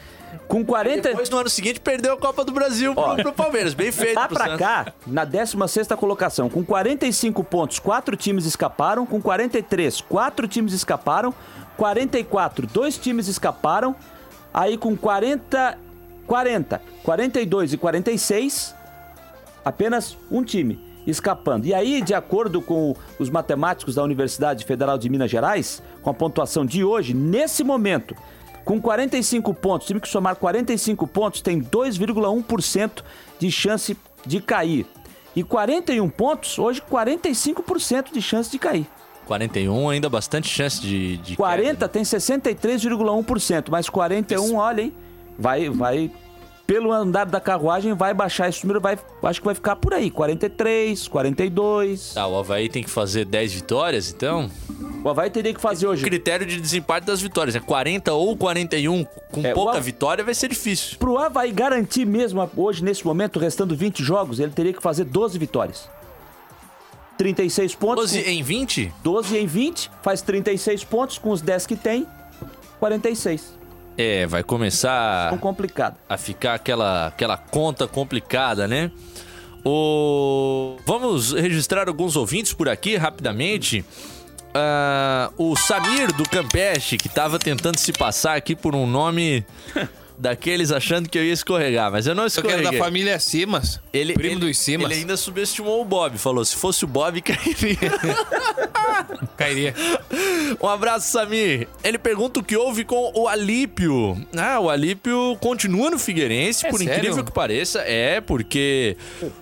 Com 40... Depois, no ano seguinte, perdeu a Copa do Brasil pro, pro Palmeiras. Bem feito Lá pro pra Santos. cá, na 16ª colocação, com 45 pontos, quatro times escaparam. Com 43, quatro times escaparam. 44, dois times escaparam. Aí com 40, 40, 42 e 46, apenas um time escapando. E aí, de acordo com os matemáticos da Universidade Federal de Minas Gerais, com a pontuação de hoje, nesse momento, com 45 pontos, time que somar 45 pontos tem 2,1% de chance de cair. E 41 pontos, hoje 45% de chance de cair. 41, ainda bastante chance de, de 40 queda, né? tem 63,1%, mas 41, olha, hein? Vai, vai, pelo andar da carruagem, vai baixar esse número, vai, acho que vai ficar por aí, 43, 42. Tá, o Havaí tem que fazer 10 vitórias, então. O Havaí teria que fazer O hoje. critério de desempate das vitórias é 40 ou 41 com É, o pouca Hava- vitória vai ser difícil. Pro Havaí garantir mesmo hoje, nesse momento, restando 20 jogos, ele teria que fazer 12 vitórias. 36 pontos. 12 com- em 20? 12 em 20, faz 36 pontos com os 10 que tem, 46. É, vai começar Tão complicado. a ficar aquela, aquela conta complicada, né? O... Vamos registrar alguns ouvintes por aqui rapidamente. Ah, o Samir do Campeche, que tava tentando se passar aqui por um nome daqueles achando que eu ia escorregar, mas eu não Eu quero escorreguei. da família Simas. Ele, primo ele, dos Simas. Ele ainda subestimou o Bob, falou, se fosse o Bob, cairia. Cairia. Um abraço, Samir. Ele pergunta o que houve com o Alípio. Ah, o Alípio continua no Figueirense, É por sério? incrível que pareça. É, porque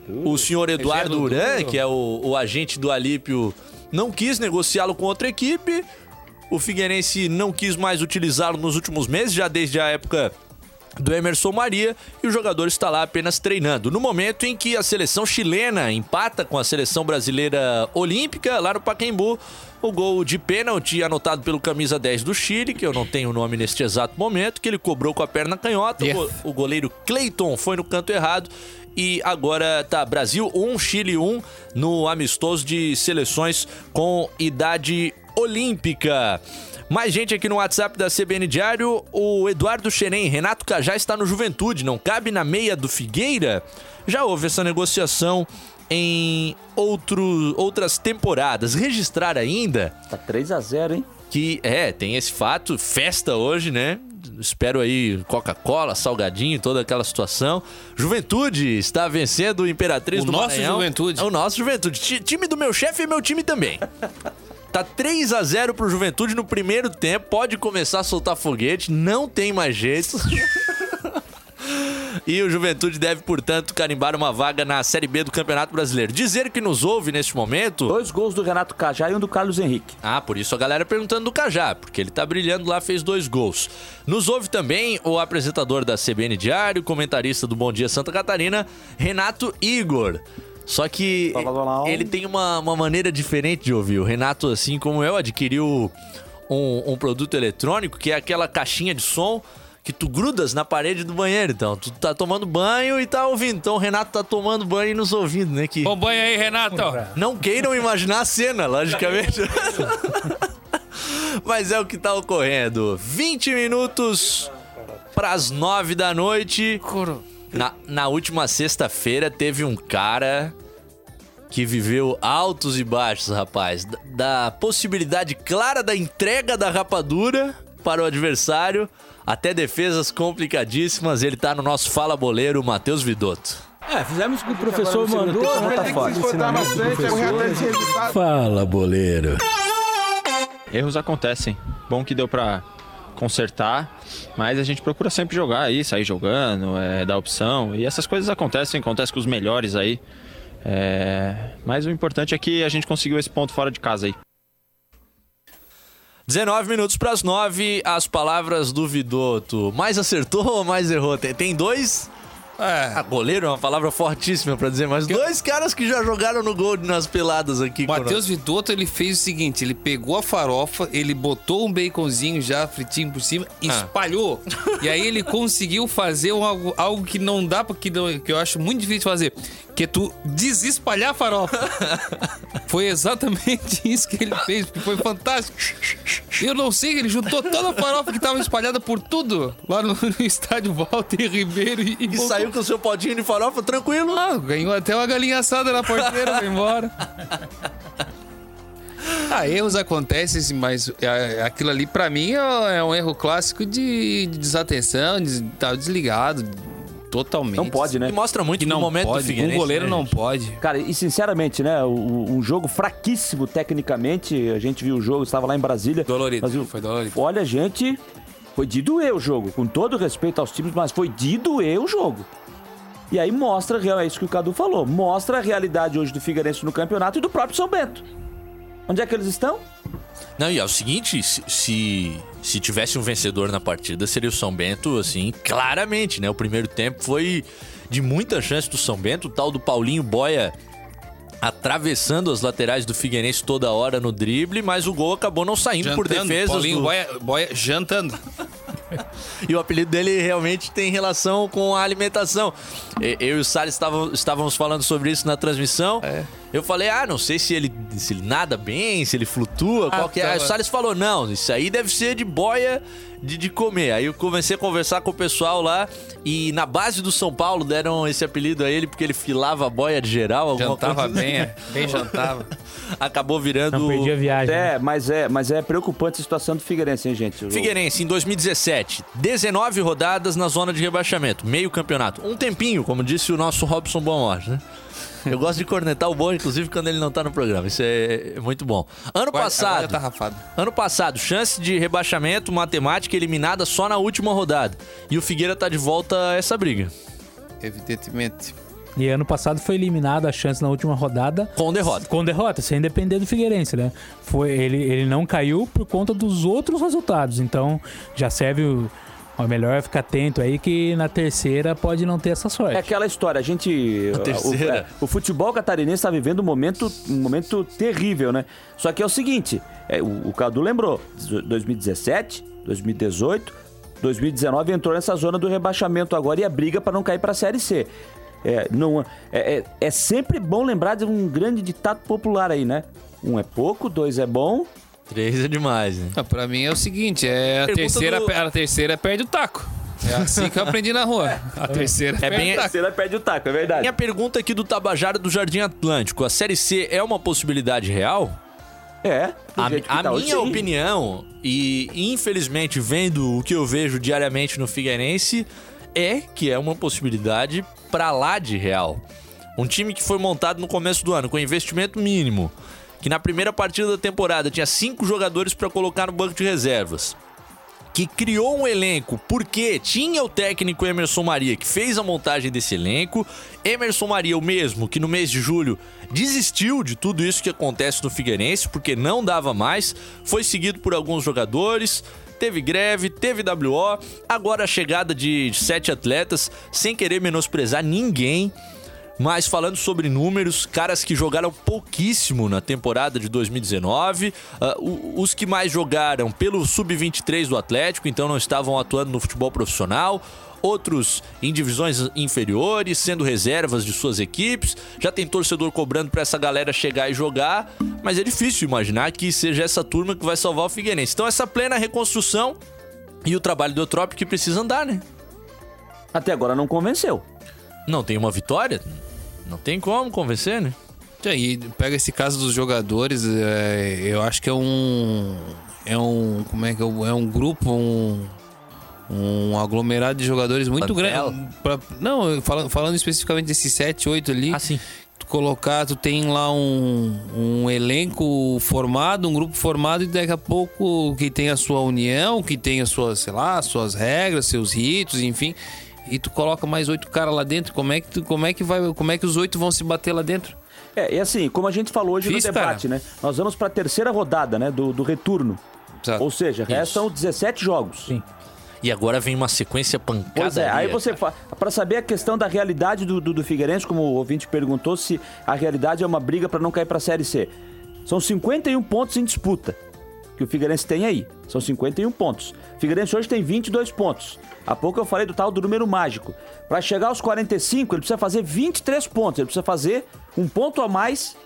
o senhor Eduardo Rogério Duran, que é o, o agente do Alípio, não quis negociá-lo com outra equipe. O Figueirense não quis mais utilizá-lo nos últimos meses, já desde a época do Emerson Maria e o jogador está lá apenas treinando. No momento em que a seleção chilena empata com a seleção brasileira olímpica lá no Pacaembu, o gol de pênalti anotado pelo camisa 10 do Chile, que eu não tenho o nome neste exato momento, que ele cobrou com a perna canhota, go- o goleiro Clayton foi no canto errado. E agora tá Brasil 1, Chile 1 no amistoso de seleções com idade olímpica. Mais gente aqui no WhatsApp da CBN Diário. O Eduardo Xerém, Renato Cajá está no Juventude, não cabe na meia do Figueira? Já houve essa negociação em outro, outras temporadas. Registrar ainda Tá 3 a 0 hein? que, é, tem esse fato, festa hoje, né? Espero aí Coca-Cola, salgadinho, toda aquela situação. Juventude está vencendo o Imperatriz O do nosso Maranhão. Juventude. É o nosso Juventude. Ti- time do meu chefe e meu time também. Tá 3 a 0 pro Juventude no primeiro tempo. Pode começar a soltar foguete, não tem mais jeito. E o Juventude deve, portanto, carimbar uma vaga na Série B do Campeonato Brasileiro. Dizer que nos ouve neste momento. Dois gols do Renato Cajá e um do Carlos Henrique. Ah, por isso a galera perguntando do Cajá, porque ele tá brilhando lá, fez dois gols. Nos ouve também o apresentador da CBN Diário, comentarista do Bom Dia Santa Catarina, Renato Igor. Só que ele tem uma, uma maneira diferente de ouvir. O Renato, assim como eu, adquiriu um, um produto eletrônico que é aquela caixinha de som que tu grudas na parede do banheiro. Então, tu tá tomando banho e tá ouvindo. Então, o Renato tá tomando banho e nos ouvindo, né? Que... Bom banho aí, Renato. Não queiram imaginar a cena, logicamente. Mas é o que tá ocorrendo. 20 minutos para as 9 da noite. Na, na última sexta-feira teve um cara que viveu altos e baixos, rapaz. Da, da possibilidade clara da entrega da rapadura para o adversário até defesas complicadíssimas. Ele tá no nosso Fala Boleiro, Matheus Vidotto. É, fizemos o que o professor mandou, né? Tá fora. Fala, boleiro. Erros acontecem. Bom que deu pra consertar, mas a gente procura sempre jogar aí, sair jogando, é, dar opção. E essas coisas acontecem, acontece com os melhores aí. É, mas o importante é que a gente conseguiu esse ponto fora de casa aí. 19 minutos para as 9, as palavras do Vidotto. Mais acertou ou mais errou? Tem, tem dois É. Ah, goleiro é uma palavra fortíssima pra dizer, mas dois caras que já jogaram no gol nas peladas aqui. O Matheus Vidotto, ele fez o seguinte, ele pegou a farofa, ele botou um baconzinho já fritinho por cima, Ah. espalhou. e aí ele conseguiu fazer um algo, algo que não dá, porque não- que eu acho muito difícil fazer, que é tu desespalhar a farofa. foi exatamente isso que ele fez, porque foi fantástico. Eu não sei, ele juntou toda a farofa que tava espalhada por tudo, lá no, no estádio Walter Ribeiro e, E botou- saiu com o seu potinho de farofa tranquilo. ah, ganhou até uma galinha assada na porteira, foi embora. Ah, erros acontecem, mas é, aquilo ali pra mim é é um erro clássico de de desatenção, de estar desligado totalmente. Não pode, né? E mostra muito Que no não momento pode, do Figueirense. um goleiro né, não pode. Cara, e sinceramente, né? o- Um jogo fraquíssimo tecnicamente. A gente viu o jogo, estava lá em Brasília. Dolorido, Mas, foi dolorido. Olha, gente, foi de doer o jogo. Com todo respeito aos times, mas foi de doer o jogo. E aí mostra, real- é isso que o Cadu falou, mostra a realidade hoje do Figueirense no campeonato e do próprio São Bento. Onde é que eles estão? Não, e é o seguinte, se, se, se tivesse um vencedor na partida, seria o São Bento, assim, claramente, né? O primeiro tempo foi de muita chance do São Bento, o tal do Paulinho Boia atravessando as laterais do Figueirense toda hora no drible, mas o gol acabou não saindo por Jantando, defesas Paulinho do... Boia, Boia jantando. E o apelido dele realmente tem relação com a alimentação. Eu e o Salles estavam- estávamos falando sobre isso na transmissão. É. Eu falei, ah, não sei se ele, se ele nada bem, se ele flutua, qual que é. Aí o Salles falou, não, isso aí deve ser de boia de, de comer. Aí eu comecei a conversar com o pessoal lá e na base do São Paulo deram esse apelido a ele porque ele filava a boia de geral. Jantava coisa bem, é. Bem jantava. Acabou virando... Não perdi a viagem. né? É, mas é, mas é preocupante a situação do Figueirense, hein, gente? Figueirense, em 2017, 19 rodadas na zona de rebaixamento, meio campeonato. Um tempinho, como disse o nosso Robson Bonhorte, né? Eu gosto de cornetar o bom, inclusive quando ele não tá no programa. Isso é, é muito bom. Ano passado, agora tá rafado. ano passado, chance de rebaixamento, matemática eliminada só na última rodada. E o Figueira tá de volta a essa briga. Evidentemente. E ano passado foi eliminado a chance na última rodada. Com derrota. Com derrota, sem depender do Figueirense, né? Foi, ele, ele não caiu por conta dos outros resultados. Então, já serve o. Ó, melhor ficar atento aí que na terceira pode não ter essa sorte. É aquela história, a gente. terceira. O, é, o futebol catarinense está vivendo um momento, um momento terrível, né? Só que é o seguinte: é, o, o Cadu lembrou, 2017, 2018, 2019 entrou nessa zona do rebaixamento agora e a briga para não cair para a Série C. É, não, é, é, é sempre bom lembrar de um grande ditado popular aí, né? Um é pouco, dois é bom. Três é demais, né? Ah, pra mim é o seguinte, é a Pergunta terceira, do- a terceira perde o taco. É assim que eu aprendi na rua. A terceira É perde bem- o taco. Terceira perde o taco, é verdade. Minha pergunta aqui do Tabajara do Jardim Atlântico: a Série C é uma possibilidade real? É. A, a tá hoje, minha sim. opinião, e infelizmente vendo o que eu vejo diariamente no Figueirense, é que é uma possibilidade pra lá de real. Um time que foi montado no começo do ano com investimento mínimo, que na primeira partida da temporada tinha cinco jogadores pra colocar no banco de reservas. Que criou um elenco porque tinha o técnico Emerson Maria que fez a montagem desse elenco. Emerson Maria, o mesmo, que no mês de julho desistiu de tudo isso que acontece no Figueirense porque não dava mais. Foi seguido por alguns jogadores, teve greve, teve WO. Agora a chegada de sete atletas, sem querer menosprezar ninguém. Mas falando sobre números, caras que jogaram pouquíssimo na temporada de 2019, ah, o- os que mais jogaram pelo sub-23 do Atlético, então não estavam atuando no futebol profissional. Outros em divisões inferiores, sendo reservas de suas equipes. Já tem torcedor cobrando pra essa galera chegar e jogar, mas é difícil imaginar que seja essa turma que vai salvar o Figueirense. Então essa plena reconstrução e o trabalho do Eutrópio que precisa andar, né? Até agora não convenceu. Não tem uma vitória? Não tem como convencer, né? E aí, pega esse caso dos jogadores, é, eu acho que é um. É um. Como é que é? É um grupo, um. Um aglomerado de jogadores muito grande. Pra- Não, falando, falando especificamente desses 7, 8 ali. Ah, sim. Tu colocar, tu tem lá um, um elenco formado, um grupo formado, e daqui a pouco que tem a sua união, que tem as suas, sei lá, suas regras, seus ritos, enfim. E tu coloca mais oito caras lá dentro. Como é que tu, como é que vai, como é que os oito vão se bater lá dentro? É, e assim, como a gente falou hoje Difícil, no debate, né? Nós vamos para a terceira rodada, né? Do, do retorno. Exato. Ou seja, restam 17 jogos. Sim. E agora vem uma sequência pancada. Pois é, aí você para saber a questão da realidade do, do, do Figueirense, como o ouvinte perguntou, se a realidade é uma briga para não cair para a Série C. São 51 pontos em disputa que o Figueirense tem aí. São 51 pontos. O Figueirense hoje tem 22 pontos. Há pouco eu falei do tal do número mágico. Para chegar aos 45, ele precisa fazer 23 pontos. Ele precisa fazer um ponto a mais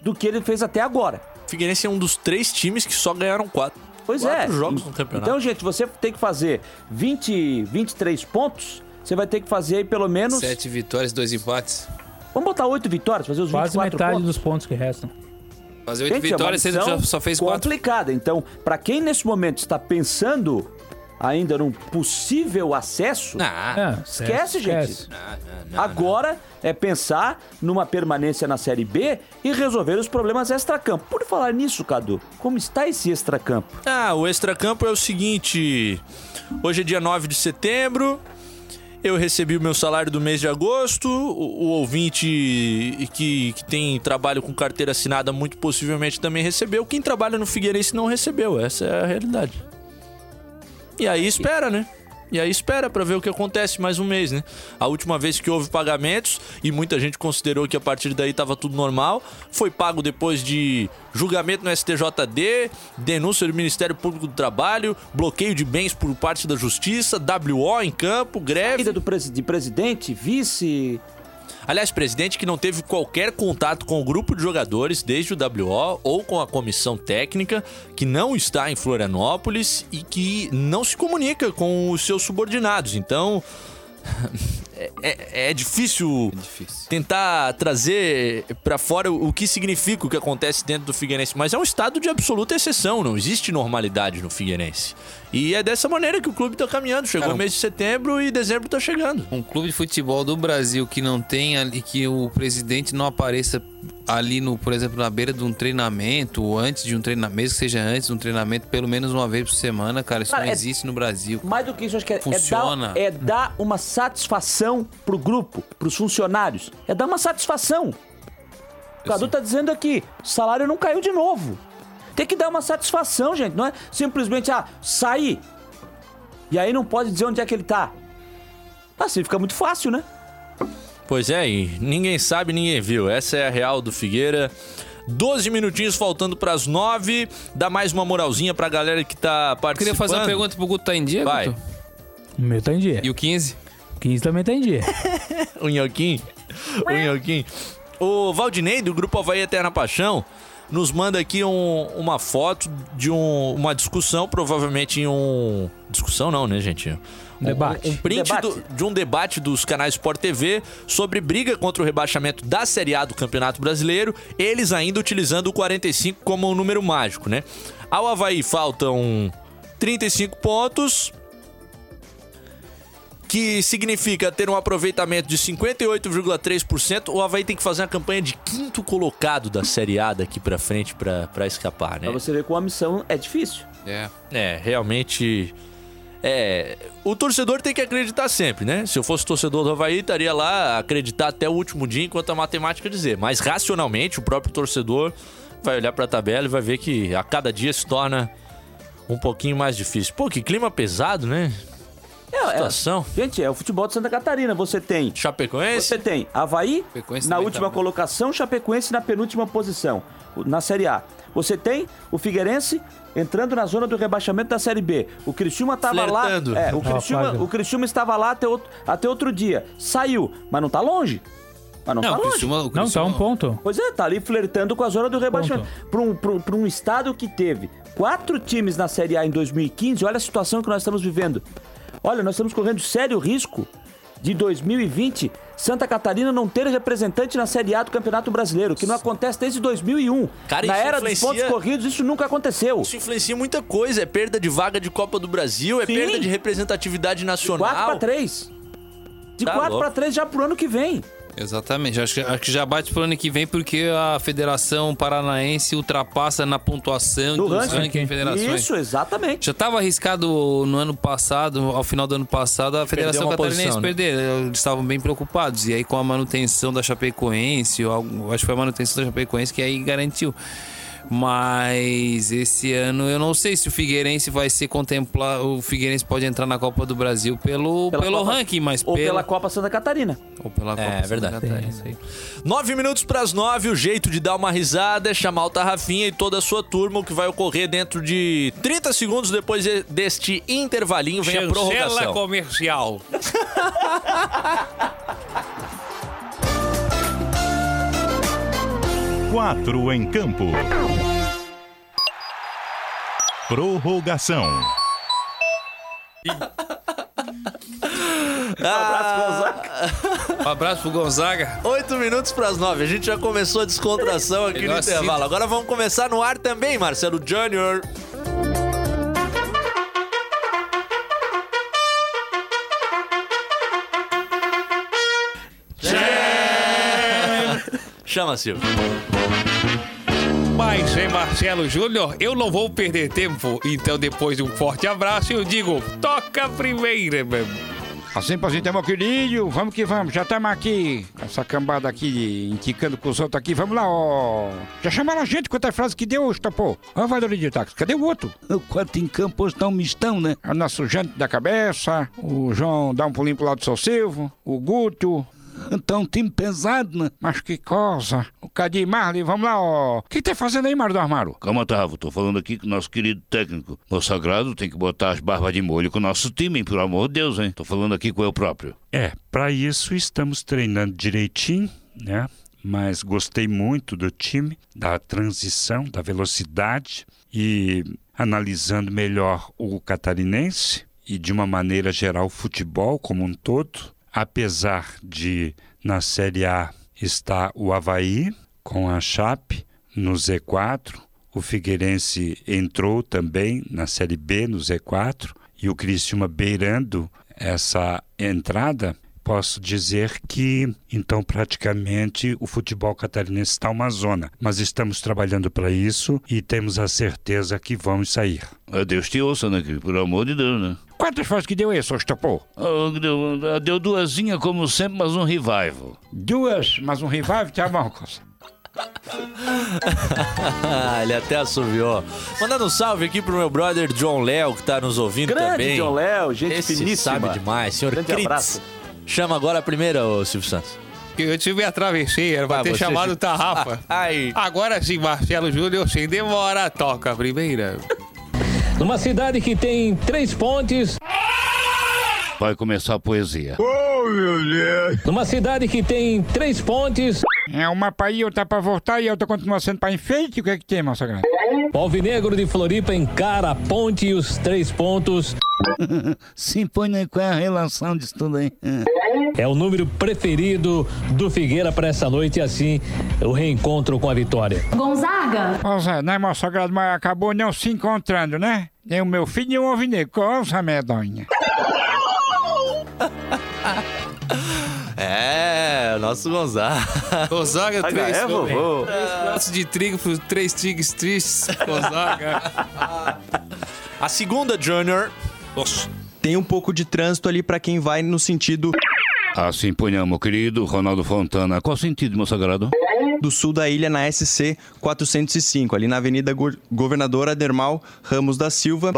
do que ele fez até agora. O Figueirense é um dos três times que só ganharam quatro. Pois quatro é. jogos no campeonato. Então, gente, você tem que fazer 20, 23 pontos. Você vai ter que fazer aí pelo menos. Sete vitórias, dois empates. Vamos botar 8 vitórias, fazer os Quase 24 metade pontos. dos pontos que restam. Fazer oito é vitórias, já missão só fez quatro. complicada. Então, para quem nesse momento está pensando ainda num possível acesso, Ah, É, esquece, gente. esquece. Agora é pensar numa permanência na Série B e resolver os problemas extracampo. Por falar nisso, Cadu, como está esse extracampo? Ah, o extracampo é o seguinte. Hoje é dia 9 de setembro. Eu recebi o meu salário do mês de agosto. O, o ouvinte que, que tem trabalho com carteira assinada muito possivelmente também recebeu. Quem trabalha no Figueirense não recebeu. Essa é a realidade. E aí espera, né? E aí espera pra ver o que acontece mais um mês, né? A última vez que houve pagamentos e muita gente considerou que a partir daí tava tudo normal, foi pago depois de julgamento no STJD, denúncia do Ministério Público do Trabalho, bloqueio de bens por parte da Justiça, WO em campo, greve. Saída do presi- de presidente, vice. Aliás, presidente que não teve qualquer contato com o grupo de jogadores desde o WO ou com a comissão técnica, que não está em Florianópolis e que não se comunica com os seus subordinados. Então. É, é- é difícil, difícil. tentar trazer pra fora o o que significa o que acontece dentro do Figueirense, mas é um estado de absoluta exceção, não existe normalidade no Figueirense. E é dessa maneira que o clube tá caminhando. Chegou Cara, o mês de setembro e dezembro tá chegando. Um clube de futebol do Brasil que não tem ali, que o presidente não apareça ali no, por exemplo, na beira de um treinamento, ou antes de um treinamento, mesmo que seja antes de um treinamento, pelo menos uma vez por semana, cara, isso Cara, não é- existe no Brasil. Mais do que isso, acho que é, é Funciona. dar, é dar uma satisfação pro grupo, pros funcionários. É dar uma satisfação. O Cadu tá dizendo aqui, o salário não caiu de novo. Tem que dar uma satisfação, gente. Não é simplesmente, ah, sair. E aí não pode dizer onde é que ele tá. Assim fica muito fácil, né? Pois é, e ninguém sabe, ninguém viu. Essa é a real do Figueira. 12 minutinhos faltando pras 9. Dá mais uma moralzinha pra galera que tá participando. Queria fazer uma pergunta pro Guto tá em dia, Vai. Guto? O meu tá em dia. E o 15? 15 também tá em dia. O Nhoquim. O Nhoquim. O Valdinei, do Grupo Havaí Eterna Paixão, nos manda aqui um- uma foto de um- uma discussão, provavelmente em um... Discussão não, né, gente? Um- Debate. Um, print Debate. do- de um debate dos canais Sport TV sobre briga contra o rebaixamento da Série A do Campeonato Brasileiro, eles ainda utilizando o 45 como um número mágico, né? Ao Havaí faltam 35 pontos, que significa ter um aproveitamento de 58,3%. O Havaí tem que fazer uma campanha de quinto colocado da Série A daqui pra frente pra, pra escapar, né? Pra você ver como a missão é difícil. É. É, realmente. É. O torcedor tem que acreditar sempre, né? Se eu fosse torcedor do Havaí, estaria lá a acreditar até o último dia enquanto a matemática dizer. Mas racionalmente, o próprio torcedor vai olhar pra tabela e vai ver que a cada dia se torna um pouquinho mais difícil. Pô, que clima pesado, né? É, é- Situação. gente, é o futebol de Santa Catarina. Você tem Chapecoense? Você tem Havaí na também última bem. colocação, Chapecoense na penúltima posição, na Série A. Você tem o Figueirense entrando na zona do rebaixamento da Série B. O Criciúma estava lá. Flertando. É, o Criciúma, quase. o Criciúma estava lá até outro, até outro dia. Saiu, mas não tá longe. Mas não, Não, tá o longe. Criciúma, o Não, tá Criciúma- um ponto. Pois é, tá ali flertando com a zona do rebaixamento. Para um, pra um- pra um estado que teve quatro times na Série A em 2015, olha a situação que nós estamos vivendo. Olha, nós estamos correndo sério risco de 2020 Santa Catarina não ter representante na Série A do Campeonato Brasileiro, que não acontece desde 2001. Cara, na era dos pontos corridos, isso nunca aconteceu. Isso influencia muita coisa. É perda de vaga de Copa do Brasil, é Sim. perda de representatividade nacional. 4 para 3. De Tá 4 louco. para 3 já pro ano que vem. Exatamente. Acho que, acho que já bate pro ano que vem porque a Federação Paranaense ultrapassa na pontuação Do dos ranking. rankings de federações. Isso, exatamente. Já estava arriscado no ano passado, ao final do ano passado, a Federação Catarinense posição, né? perder. Eles estavam bem preocupados. E aí, com a manutenção da Chapecoense, ou algo- acho que foi a manutenção da Chapecoense que aí garantiu. Mas esse ano eu não sei se o Figueirense vai ser contemplado. O Figueirense pode entrar na Copa do Brasil pelo, Pela pelo Copa- ranking, mas Ou pela, pela Copa Santa Catarina. ou pela Copa É, Santa verdade. Catarina, isso aí. Nove minutos para as nove, o jeito de dar uma risada é chamar o Tarrafinha e toda a sua turma, o que vai ocorrer dentro de 30 segundos depois de- deste intervalinho vem a Chancela prorrogação. comercial. Quatro em campo. Prorrogação. Um abraço pro Gonzaga. Oito minutos para as nove, a gente já começou a descontração aqui no Melhor intervalo. Agora vamos começar no ar também, Marcelo Júnior. Chama, Silvio. Mas é Marcelo Júnior, eu não vou perder tempo. Então, depois de um forte abraço, eu digo: toca a primeira, meu. Assim pra gente, meu querido, vamos que vamos, já estamos aqui, essa cambada aqui, indicando com os outros aqui, vamos lá, ó. Já chamaram a gente quantas frases que deu hoje, tá, pô? Ó, valor de táxi, cadê o outro? O quarto em campo hoje tá um mistão, né? O nosso Jante da cabeça, o João dá um pulinho pro lado do seu Silvio, o Guto. Então, um time pesado, né? Mas que coisa. O Cadim Marley, vamos lá, ó. O que tá fazendo aí, Mário do Armário? Calma, Tavo, tô falando aqui com o nosso querido técnico. O sagrado tem que botar as barbas de molho com o nosso time, hein? Pelo amor de Deus, hein? Tô falando aqui com eu próprio. É, para isso estamos treinando direitinho, né? Mas gostei muito do time, da transição, da velocidade e analisando melhor o catarinense e de uma maneira geral o futebol como um todo, apesar de na Série A estar o Havaí com a Chape no Z4, o Figueirense entrou também na Série B no Z4 e o Criciúma beirando essa entrada, posso dizer que então praticamente o futebol catarinense está uma zona, mas estamos trabalhando para isso e temos a certeza que vamos sair. Ah, Deus te ouça, né? Pelo amor de Deus, né? Quantas frases que deu esse, ô Estopô? Ah, deu, deu duasinha como sempre, mas um revival. Duas, mas um revive, tá bom, coisa. Ah, ele até assoviou. Mandando um salve aqui pro meu brother John Léo, que tá nos ouvindo Grande também. John Léo, gente Esse finíssima. sabe demais, senhor Grande Critz. abraço. Chama agora a primeira, ô Silvio Santos. Eu tive a travessia, era pra Ah, ter chamado se- o Tarrafa. Ai. Agora sim, Marcelo Júnior, sem demora, toca a primeira. Numa cidade que tem três pontes. Vai começar a poesia. Numa cidade que tem três pontes. É uma pra ir, outra pra voltar e a outra continua sendo pra enfeite. O que é que tem, meu sagrado? O Alvinegro de Floripa encara a ponte e os três pontos. Sim, põe né, qual é a relação disso tudo aí? É o número preferido do Figueira para essa noite e assim o reencontro com a vitória. Gonzaga? Pois é, né, meu sagrado? Mas acabou não se encontrando, né? Nem o meu filho e o alvinegro. Coisa medonha. É, nosso Gonzaga. Gonzaga, Saga três, é, vovô? três pratos de trigo pros três tigres tristes. Gonzaga. A segunda, Junior. Nossa. Tem um pouco de trânsito ali pra quem vai no sentido Assim ponhamos, querido Ronaldo Fontana. Qual sentido, meu sagrado? do sul da ilha na SC 405, ali na Avenida Go- Governador Adermal Ramos da Silva.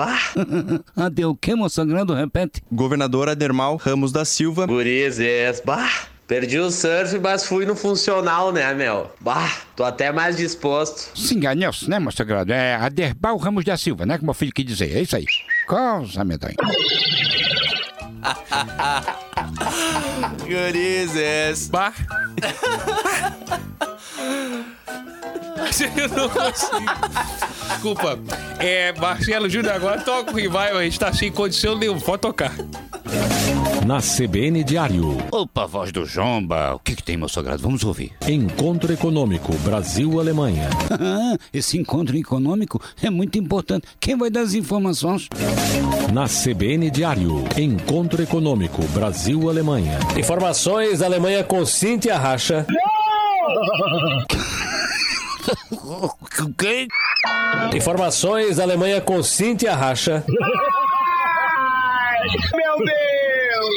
Ah, deu o quê, meu sagrado? Repete. Governador Adermal Ramos da Silva. Gurizes, bah, perdi o surf, mas fui no funcional, né, meu? Bah, tô até mais disposto. Se enganou-se, né, meu sagrado? É Aderbal Ramos da Silva, né? Como meu filho quis dizer. É isso aí. Coisa medonha. Gurizes. Bah. Eu não consigo. Desculpa. É, Marcelo Júnior, agora toca o revival. A gente tá sem condição nenhuma. Pode tocar. Na CBN Diário. Opa, voz do Jomba. O que, que tem, meu sagrado? Vamos ouvir. Encontro Econômico Brasil-Alemanha. Esse encontro econômico é muito importante. Quem vai dar as informações? Na CBN Diário. Encontro Econômico Brasil-Alemanha. Informações da Alemanha com Cíntia Racha. Quem? Informações da Alemanha com Cíntia Racha. Meu Deus!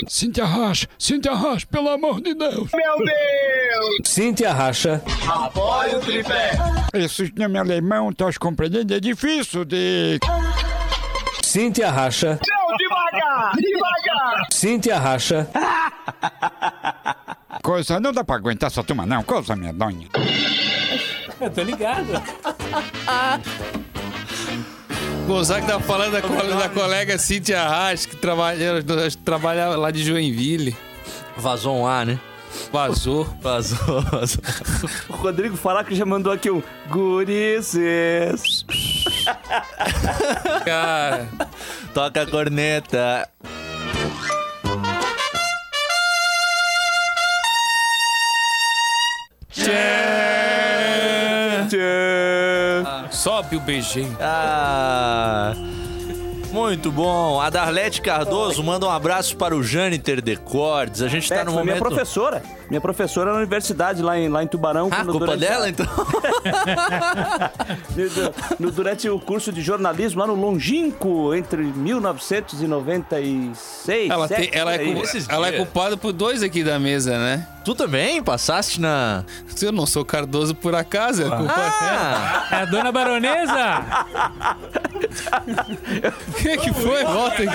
Cíntia Racha, Cíntia Racha, pelo amor de Deus. Meu Deus! Cíntia Racha. Apoia o tripé! Esse nome alemão, tá compreendendo? É difícil de. Cíntia Racha. Não, devagar! Devagar! Cíntia Racha. Coisa, não dá pra aguentar essa turma, não. Coisa medonha. Eu tô ligado. Gonzaga tá falando da, cole- da colega Cíntia Rasch, que trabalha, trabalha lá de Joinville. Vazou um A, né? Vazou. Vazou, vazou. O Rodrigo falar que já mandou aqui um Gurices. Cara. Toca a corneta. Sobe o beijinho. Ah, muito bom. A Darlete Cardoso manda um abraço para o Jâniter Decordes. A gente tá É, no foi minha momento... professora. Minha professora na universidade lá em, lá em Tubarão. Ah, culpa durante dela, então? no- durante o curso de jornalismo lá no Longínquo, entre 1996. Ela, tem- sete, ela, é, cu- ela é culpada por dois aqui da mesa, né? Tu também passaste na. Eu não sou Cardoso por acaso, é culpa Ah! É a dona baronesa? O que, que foi? Volta aqui.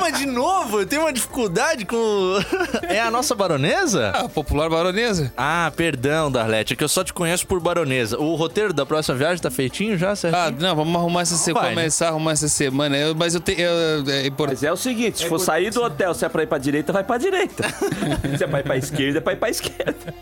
Mas de novo, eu tenho uma dificuldade com. É a nossa baronesa? Ah, popular baronesa. Ah, perdão, Darlete. É que eu só te conheço por baronesa. O roteiro da próxima viagem tá feitinho já, certo? Ah, não, vamos arrumar essa semana. Começar a arrumar essa semana. Eu- mas eu tenho. eu- é importante. Mas é o seguinte, se for sair do hotel, se é pra ir pra direita, vai pra direita. se é pra ir pra esquerda, é pra ir pra esquerda.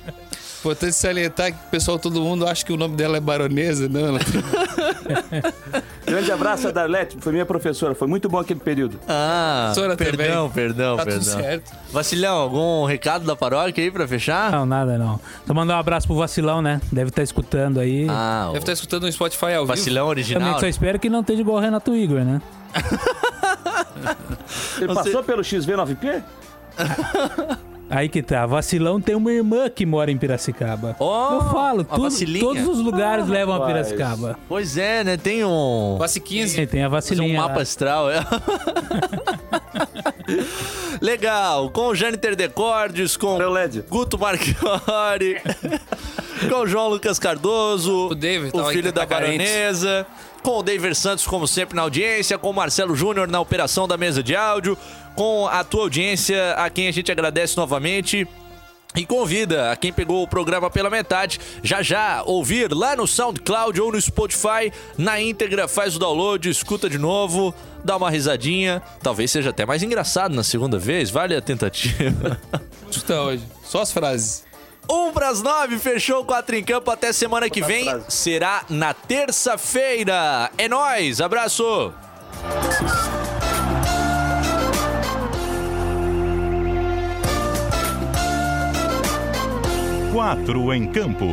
Importante salientar que o pessoal, todo mundo acha que o nome dela é baronesa, não? Ela... Grande abraço, Darlete. Foi minha professora. Foi muito bom aquele período. Ah, Professora perdão, também. perdão, Tá tudo perdão. certo. Vacilhão, algum recado da paróquia aí pra fechar? Não, nada não. Só mandar um abraço pro Vacilão, né? Deve estar escutando aí. Ah, Deve estar escutando no Spotify ao vivo. vacilão original. Também só espero que não esteja igual o Renato Igor, né? Ele passou pelo XV9P? Aí que tá. Vacilão tem uma irmã que mora em Piracicaba. Ó, Eu falo, tudo, todos os lugares levam a. Piracicaba. Pois é, né? Tem um. Passe 15. Tem, tem a vacilinha. um lá. mapa astral. é. Legal, com o Jâniter Decordes, com Meu LED. Guto Marchiori, com o João Lucas Cardoso, O David o filho da tá carente. baronesa, com o David Santos, como sempre, na audiência, com o Marcelo Júnior na operação da mesa de áudio, com a tua audiência, a quem a gente agradece novamente. E convida a quem pegou o programa pela metade, já já ouvir lá no SoundCloud ou no Spotify, na íntegra, faz o download, escuta de novo, dá uma risadinha. Talvez seja até mais engraçado na segunda vez, vale a tentativa. Escuta hoje. Só as frases. Um pras nove, fechou o 4 em campo. Até semana que vem. Será na terça-feira. É nóis, abraço! Quatro em campo.